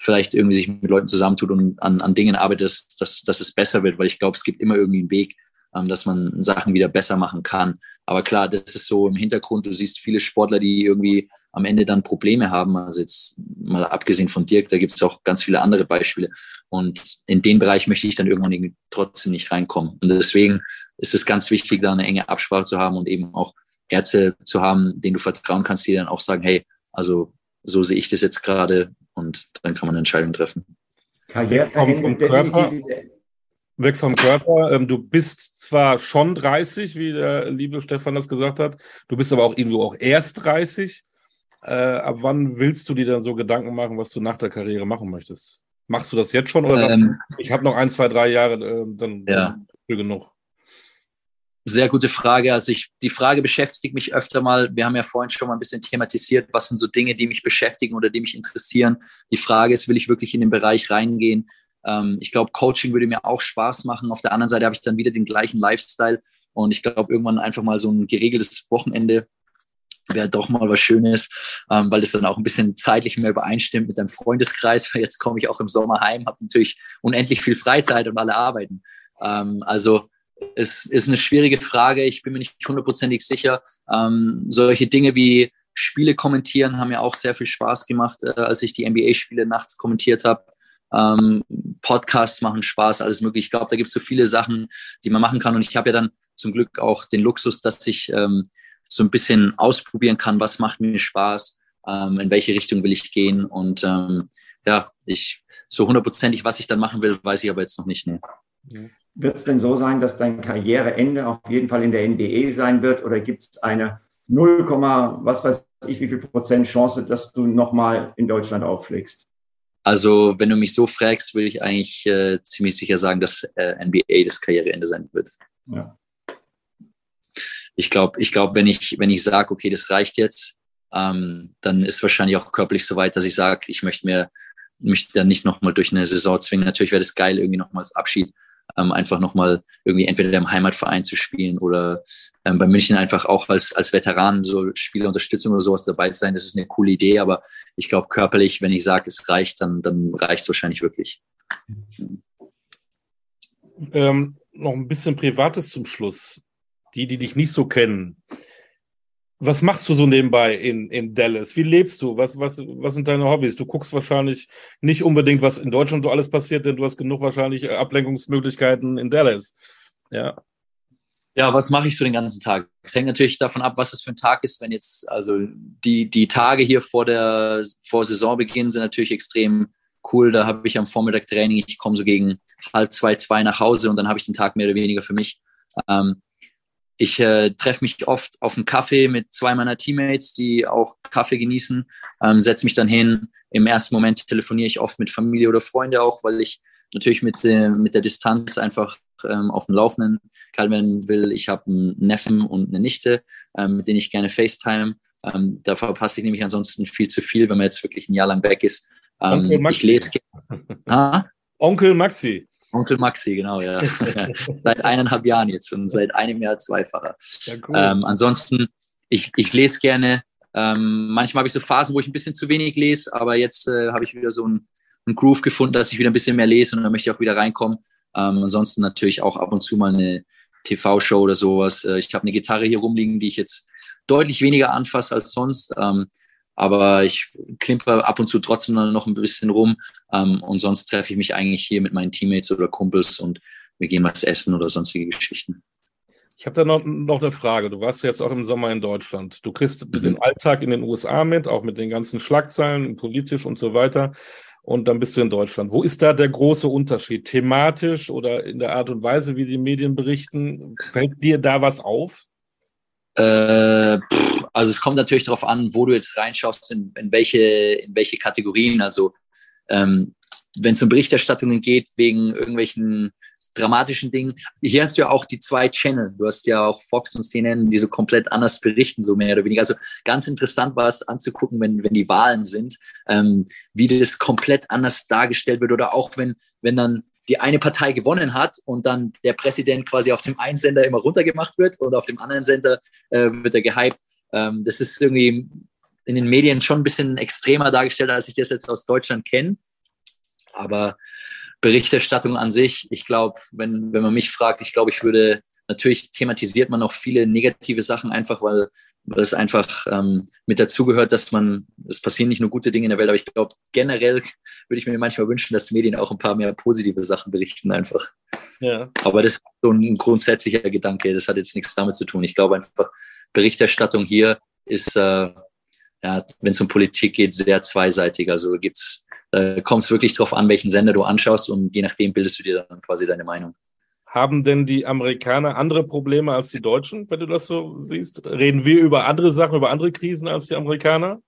C: vielleicht irgendwie sich mit Leuten zusammentut und an, an Dingen arbeitet, dass, dass, es besser wird, weil ich glaube, es gibt immer irgendwie einen Weg, ähm, dass man Sachen wieder besser machen kann. Aber klar, das ist so im Hintergrund. Du siehst viele Sportler, die irgendwie am Ende dann Probleme haben. Also jetzt mal abgesehen von Dirk, da gibt es auch ganz viele andere Beispiele. Und in den Bereich möchte ich dann irgendwann trotzdem nicht reinkommen. Und deswegen ist es ganz wichtig, da eine enge Absprache zu haben und eben auch Ärzte zu haben, denen du vertrauen kannst, die dann auch sagen, hey, also so sehe ich das jetzt gerade und dann kann man eine Entscheidung treffen.
A: Karriere vom Körper, weg vom Körper. Ähm, du bist zwar schon 30, wie der liebe Stefan das gesagt hat, du bist aber auch irgendwo auch erst 30. Äh, ab wann willst du dir dann so Gedanken machen, was du nach der Karriere machen möchtest? Machst du das jetzt schon oder ähm, du, ich habe noch ein, zwei, drei Jahre, äh, dann
C: ja.
A: für genug?
C: Sehr gute Frage. Also ich, die Frage beschäftigt mich öfter mal. Wir haben ja vorhin schon mal ein bisschen thematisiert, was sind so Dinge, die mich beschäftigen oder die mich interessieren. Die Frage ist, will ich wirklich in den Bereich reingehen? Ähm, ich glaube, Coaching würde mir auch Spaß machen. Auf der anderen Seite habe ich dann wieder den gleichen Lifestyle. Und ich glaube, irgendwann einfach mal so ein geregeltes Wochenende wäre doch mal was Schönes, ähm, weil es dann auch ein bisschen zeitlich mehr übereinstimmt mit deinem Freundeskreis. (laughs) Jetzt komme ich auch im Sommer heim, habe natürlich unendlich viel Freizeit und alle arbeiten. Ähm, also es ist eine schwierige Frage. Ich bin mir nicht hundertprozentig sicher. Ähm, solche Dinge wie Spiele kommentieren haben mir auch sehr viel Spaß gemacht, äh, als ich die NBA-Spiele nachts kommentiert habe. Ähm, Podcasts machen Spaß, alles mögliche. Ich glaube, da gibt es so viele Sachen, die man machen kann. Und ich habe ja dann zum Glück auch den Luxus, dass ich ähm, so ein bisschen ausprobieren kann, was macht mir Spaß, ähm, in welche Richtung will ich gehen. Und ähm, ja, ich so hundertprozentig, was ich dann machen will, weiß ich aber jetzt noch nicht. Nee.
B: Wird es denn so sein, dass dein Karriereende auf jeden Fall in der NBA sein wird oder gibt es eine 0, was weiß ich, wie viel Prozent Chance, dass du nochmal in Deutschland aufschlägst?
C: Also, wenn du mich so fragst, würde ich eigentlich äh, ziemlich sicher sagen, dass äh, NBA das Karriereende sein wird. Ja. Ich glaube, ich glaub, wenn ich, wenn ich sage, okay, das reicht jetzt, ähm, dann ist wahrscheinlich auch körperlich so weit, dass ich sage, ich möchte mir mich dann nicht nochmal durch eine Saison zwingen. Natürlich wäre das geil, irgendwie nochmal als Abschied ähm, einfach nochmal irgendwie entweder im Heimatverein zu spielen oder ähm, bei München einfach auch als, als Veteran so Spielerunterstützung oder sowas dabei zu sein. Das ist eine coole Idee, aber ich glaube körperlich, wenn ich sage, es reicht, dann, dann reicht es wahrscheinlich wirklich.
A: Ähm, noch ein bisschen Privates zum Schluss. Die, die dich nicht so kennen, was machst du so nebenbei in, in Dallas? Wie lebst du? Was, was, was sind deine Hobbys? Du guckst wahrscheinlich nicht unbedingt, was in Deutschland so alles passiert, denn du hast genug wahrscheinlich Ablenkungsmöglichkeiten in Dallas. Ja.
C: Ja, was mache ich so den ganzen Tag? Es hängt natürlich davon ab, was das für ein Tag ist. Wenn jetzt, also die, die Tage hier vor der vor Saisonbeginn sind natürlich extrem cool. Da habe ich am Vormittag Training. Ich komme so gegen halb zwei, zwei nach Hause und dann habe ich den Tag mehr oder weniger für mich. Ähm, ich äh, treffe mich oft auf einen Kaffee mit zwei meiner Teammates, die auch Kaffee genießen, ähm, setze mich dann hin. Im ersten Moment telefoniere ich oft mit Familie oder Freunde auch, weil ich natürlich mit, äh, mit der Distanz einfach ähm, auf dem Laufenden gehalten werden will. Ich habe einen Neffen und eine Nichte, ähm, mit denen ich gerne FaceTime. Ähm, da verpasse ich nämlich ansonsten viel zu viel, wenn man jetzt wirklich ein Jahr lang weg ist. Ähm,
A: Onkel Maxi. Ich lese Onkel Maxi.
C: Onkel Maxi, genau, ja. (laughs) seit eineinhalb Jahren jetzt und seit einem Jahr zweifacher. Ja, cool. ähm, ansonsten, ich, ich lese gerne. Ähm, manchmal habe ich so Phasen, wo ich ein bisschen zu wenig lese, aber jetzt äh, habe ich wieder so einen, einen Groove gefunden, dass ich wieder ein bisschen mehr lese und dann möchte ich auch wieder reinkommen. Ähm, ansonsten natürlich auch ab und zu mal eine TV-Show oder sowas. Äh, ich habe eine Gitarre hier rumliegen, die ich jetzt deutlich weniger anfasse als sonst. Ähm, aber ich klimper ab und zu trotzdem noch ein bisschen rum. Ähm, und sonst treffe ich mich eigentlich hier mit meinen Teammates oder Kumpels und wir gehen was essen oder sonstige Geschichten.
A: Ich habe da noch, noch eine Frage. Du warst jetzt auch im Sommer in Deutschland. Du kriegst mhm. den Alltag in den USA mit, auch mit den ganzen Schlagzeilen, politisch und so weiter. Und dann bist du in Deutschland. Wo ist da der große Unterschied? Thematisch oder in der Art und Weise, wie die Medien berichten? Fällt dir da was auf?
C: Äh, also es kommt natürlich darauf an, wo du jetzt reinschaust, in, in welche, in welche Kategorien. Also ähm, wenn es um Berichterstattungen geht, wegen irgendwelchen dramatischen Dingen. Hier hast du ja auch die zwei Channel. Du hast ja auch Fox und CNN, die so komplett anders berichten, so mehr oder weniger. Also ganz interessant war es anzugucken, wenn, wenn die Wahlen sind, ähm, wie das komplett anders dargestellt wird oder auch wenn, wenn dann die eine Partei gewonnen hat und dann der Präsident quasi auf dem einen Sender immer runtergemacht wird und auf dem anderen Sender äh, wird er gehypt. Ähm, das ist irgendwie in den Medien schon ein bisschen extremer dargestellt, als ich das jetzt aus Deutschland kenne. Aber Berichterstattung an sich, ich glaube, wenn, wenn man mich fragt, ich glaube, ich würde, natürlich thematisiert man auch viele negative Sachen einfach, weil, weil es einfach ähm, mit dazugehört, dass man, es passieren nicht nur gute Dinge in der Welt, aber ich glaube, generell würde ich mir manchmal wünschen, dass Medien auch ein paar mehr positive Sachen berichten einfach. Ja. Aber das ist so ein grundsätzlicher Gedanke, das hat jetzt nichts damit zu tun. Ich glaube einfach, Berichterstattung hier ist, äh, ja, wenn es um Politik geht, sehr zweiseitig. Also gibt's äh, kommt es wirklich darauf an, welchen Sender du anschaust und je nachdem bildest du dir dann quasi deine Meinung.
A: Haben denn die Amerikaner andere Probleme als die Deutschen, wenn du das so siehst? Reden wir über andere Sachen, über andere Krisen als die Amerikaner?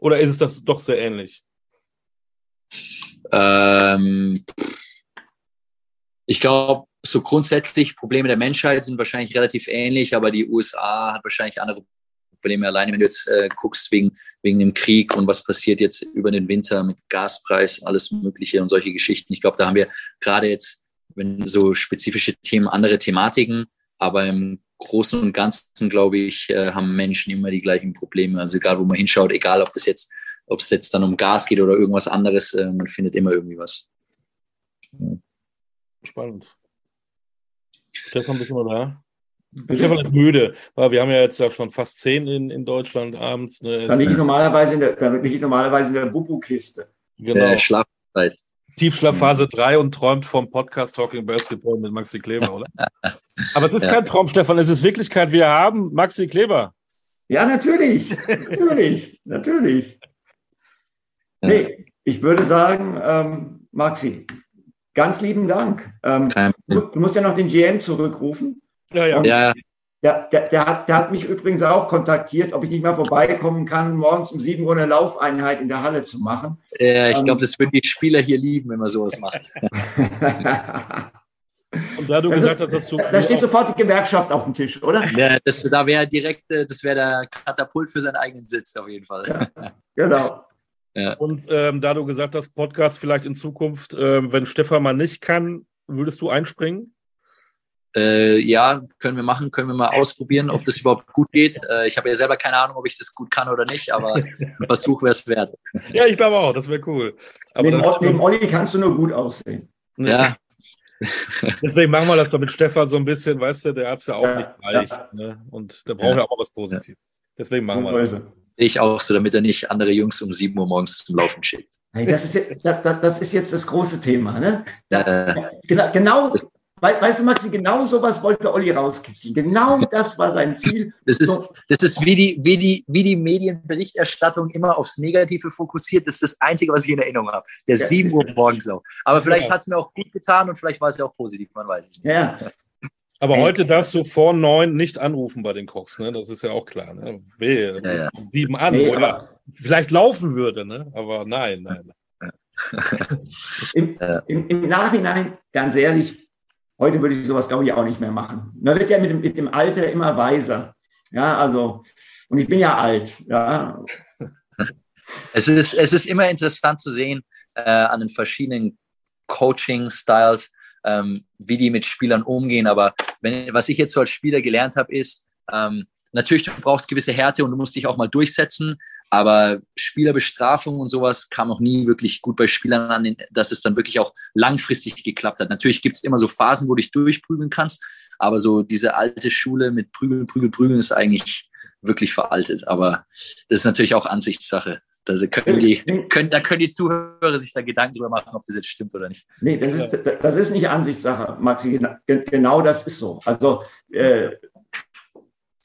A: Oder ist es das doch sehr ähnlich?
C: Ähm, ich glaube, so grundsätzlich Probleme der Menschheit sind wahrscheinlich relativ ähnlich, aber die USA hat wahrscheinlich andere Probleme alleine, wenn du jetzt äh, guckst wegen, wegen dem Krieg und was passiert jetzt über den Winter mit Gaspreis, alles Mögliche und solche Geschichten. Ich glaube, da haben wir gerade jetzt, wenn so spezifische Themen, andere Thematiken, aber im Großen und Ganzen, glaube ich, äh, haben Menschen immer die gleichen Probleme. Also egal, wo man hinschaut, egal, ob das jetzt, ob es jetzt dann um Gas geht oder irgendwas anderes, äh, man findet immer irgendwie was.
A: Spannend. Stefan, bist du mal da? Stefan ist müde, weil wir haben ja jetzt ja schon fast zehn in, in Deutschland abends.
B: Ne? Dann liege ich normalerweise in der, dann liege ich normalerweise in der Bubu-Kiste.
C: Genau. Äh, Schlafzeit.
A: Tiefschlafphase 3 und träumt vom Podcast Talking Basketball mit Maxi Kleber, oder? Aber es ist ja. kein Traum, Stefan, es ist Wirklichkeit. Wir haben Maxi Kleber.
B: Ja, natürlich. natürlich. natürlich. Nee, ich würde sagen, ähm, Maxi, ganz lieben Dank. Ähm, du, du musst ja noch den GM zurückrufen. Ja, ja. ja. Der, der, der, hat, der hat mich übrigens auch kontaktiert, ob ich nicht mal vorbeikommen kann, morgens um 7 Uhr eine Laufeinheit in der Halle zu machen.
C: Ja, ich ähm, glaube, das würden die Spieler hier lieben, wenn man sowas (laughs) macht.
A: Und da du also, gesagt hast, dass du.
B: Da steht sofort die Gewerkschaft auf dem Tisch, oder?
C: Ja, das, da wäre direkt, äh, das wäre der Katapult für seinen eigenen Sitz auf jeden Fall. Ja,
B: genau.
A: Ja. Und ähm, da du gesagt hast, Podcast vielleicht in Zukunft, äh, wenn Stefan mal nicht kann, würdest du einspringen?
C: Äh, ja, können wir machen, können wir mal ausprobieren, ob das überhaupt gut geht. Äh, ich habe ja selber keine Ahnung, ob ich das gut kann oder nicht, aber (laughs) ein Versuch wäre es wert.
A: Ja, ich glaube auch, das wäre cool.
B: Aber neben, neben Olli kannst du nur gut aussehen.
C: Ja. (laughs)
A: Deswegen machen wir das doch mit Stefan so ein bisschen, weißt du, der hat es ja auch ja, nicht leicht. Ja. Ne? Und der braucht ja. ja auch was Positives. Deswegen machen wir das. Sehe
C: ich auch so, damit er nicht andere Jungs um 7 Uhr morgens zum Laufen schickt.
B: Hey, das, ist jetzt, das, das, ist jetzt das große Thema. Ne? Da, äh, genau, genau Weißt du, Maxi, genau sowas wollte Olli rauskitzeln. Genau (laughs) das war sein Ziel.
C: Das ist, das ist wie, die, wie, die, wie die Medienberichterstattung immer aufs Negative fokussiert. Das ist das Einzige, was ich in Erinnerung habe. Der ja. 7 Uhr morgens auch. Aber vielleicht ja. hat es mir auch gut getan und vielleicht war es ja auch positiv, man weiß es
B: nicht. Ja.
A: Aber heute darfst du vor neun nicht anrufen bei den Kochs, ne? Das ist ja auch klar. Ne? Wehe, ja, ja. sieben an. Nee, oder vielleicht laufen würde, ne? Aber nein, nein. (laughs)
B: Im, im, Im Nachhinein, ganz ehrlich, Heute würde ich sowas, glaube ich, auch nicht mehr machen. Man wird ja mit dem, mit dem Alter immer weiser. Ja, also, und ich bin ja alt. Ja.
C: Es ist, es ist immer interessant zu sehen äh, an den verschiedenen Coaching-Styles, ähm, wie die mit Spielern umgehen. Aber wenn, was ich jetzt so als Spieler gelernt habe, ist, ähm, natürlich, du brauchst gewisse Härte und du musst dich auch mal durchsetzen, aber Spielerbestrafung und sowas kam noch nie wirklich gut bei Spielern an, dass es dann wirklich auch langfristig geklappt hat. Natürlich gibt es immer so Phasen, wo du dich durchprügeln kannst, aber so diese alte Schule mit Prügeln, Prügeln, Prügeln ist eigentlich wirklich veraltet. Aber das ist natürlich auch Ansichtssache. Da können die, können, da können die Zuhörer sich da Gedanken drüber machen, ob das jetzt stimmt oder nicht.
B: Nee, das ist, das ist nicht Ansichtssache, Maxi. Genau das ist so. Also äh,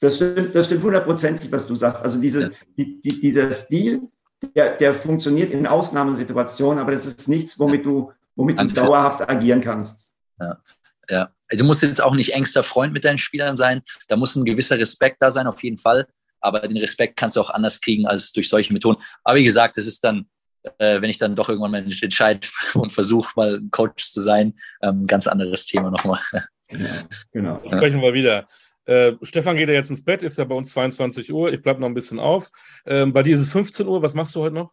B: Das stimmt, das stimmt hundertprozentig, was du sagst. Also diese, ja. die, die, dieser Stil, der, der funktioniert in Ausnahmesituationen, aber das ist nichts, womit du, womit du dauerhaft agieren kannst.
C: Ja. Ja, du musst jetzt auch nicht engster Freund mit deinen Spielern sein. Da muss ein gewisser Respekt da sein, auf jeden Fall. Aber den Respekt kannst du auch anders kriegen als durch solche Methoden. Aber wie gesagt, das ist dann, äh, wenn ich dann doch irgendwann mal entscheide (laughs) und versuche, mal ein Coach zu sein, ähm, ganz anderes Thema nochmal.
A: Ja, genau. Sprechen wir wieder. Äh, Stefan geht ja jetzt ins Bett, ist ja bei uns 22 Uhr. Ich bleibe noch ein bisschen auf. Ähm, bei dir ist es 15 Uhr. Was machst du heute noch?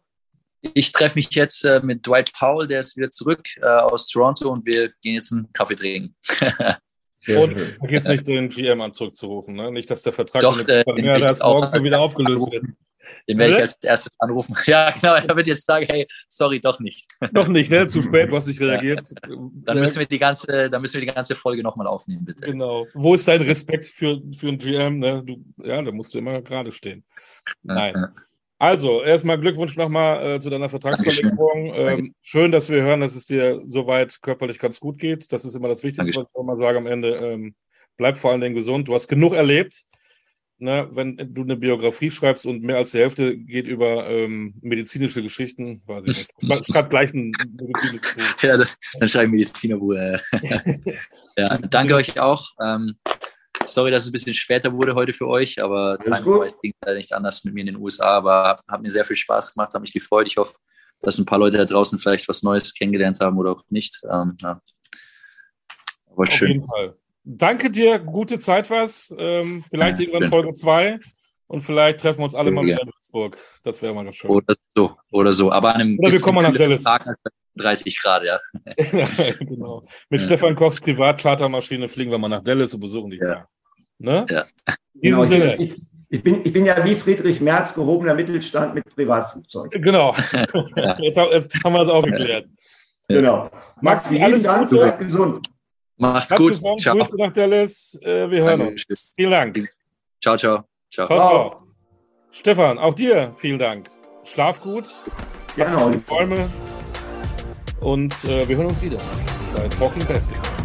C: Ich treffe mich jetzt äh, mit Dwight Powell, der ist wieder zurück äh, aus Toronto und wir gehen jetzt einen Kaffee trinken. (laughs)
A: und vergiss nicht, den GM an zurückzurufen. Ne? Nicht, dass der Vertrag
C: Doch, äh,
A: ja, das morgen wieder aufgelöst wird.
C: Den werde ich als erstes anrufen. (laughs) Ja, genau. Er wird jetzt sagen, hey, sorry, doch nicht.
A: Doch nicht, ne? Zu (laughs) spät, du hast nicht reagiert. Ja.
C: Dann müssen wir die ganze, dann müssen wir die ganze Folge nochmal aufnehmen, bitte.
A: Genau. Wo ist dein Respekt für, für einen GM? Ne? Du, ja, da musst du immer gerade stehen. Nein. Also, erstmal Glückwunsch nochmal äh, zu deiner Vertragsverlängerung. Ähm, schön, dass wir hören, dass es dir soweit körperlich ganz gut geht. Das ist immer das Wichtigste, Dankeschön. was ich auch mal sage am Ende. Ähm, bleib vor allen Dingen gesund. Du hast genug erlebt ne, wenn du eine Biografie schreibst und mehr als die Hälfte geht über ähm, medizinische Geschichten, weiß ich nicht. Schreib gleich ein medizinisches
C: Buch. (laughs) Ja, das, dann schreibe ich Medizinerbuch. Äh. (laughs) ja, danke euch auch. Ähm, sorry, dass es ein bisschen später wurde heute für euch, aber Timewise ging leider nicht anders mit mir in den USA, aber hat, hat mir sehr viel Spaß gemacht, hat mich gefreut. Ich hoffe, dass ein paar Leute da draußen vielleicht was Neues kennengelernt haben oder auch nicht. Ähm, ja.
A: Aber Auf schön. jeden Fall danke dir, gute Zeit was. Ähm, vielleicht ja, irgendwann Folge 2 und vielleicht treffen wir uns alle mal wieder in Würzburg. Das wäre mal ganz schön.
C: Oder so, oder so. Aber an einem
A: oder wir kommen nach Dallas. Tag
C: als 30 Grad, ja. (laughs)
A: genau. Mit ja. Stefan Kochs Privatchartermaschine fliegen wir mal nach Dallas und besuchen dich ja.
B: Ne? Ja. In diesem genau, Sinne. Ich, ich, bin, ich bin ja wie Friedrich Merz gehobener Mittelstand mit Privatflugzeug.
A: Genau. (laughs) jetzt, jetzt, haben wir das auch geklärt.
B: Genau. Maxi, alles Gute.
C: gesund. Macht's gut.
A: Ciao. Grüße nach Dallas. Äh, wir hören uns. Vielen Dank.
C: Ciao, ciao.
A: Ciao. ciao, ciao. Stefan, auch dir vielen Dank. Schlaf gut.
B: Genau.
A: Bäume. Und äh, wir hören uns wieder bei Talking Basketball.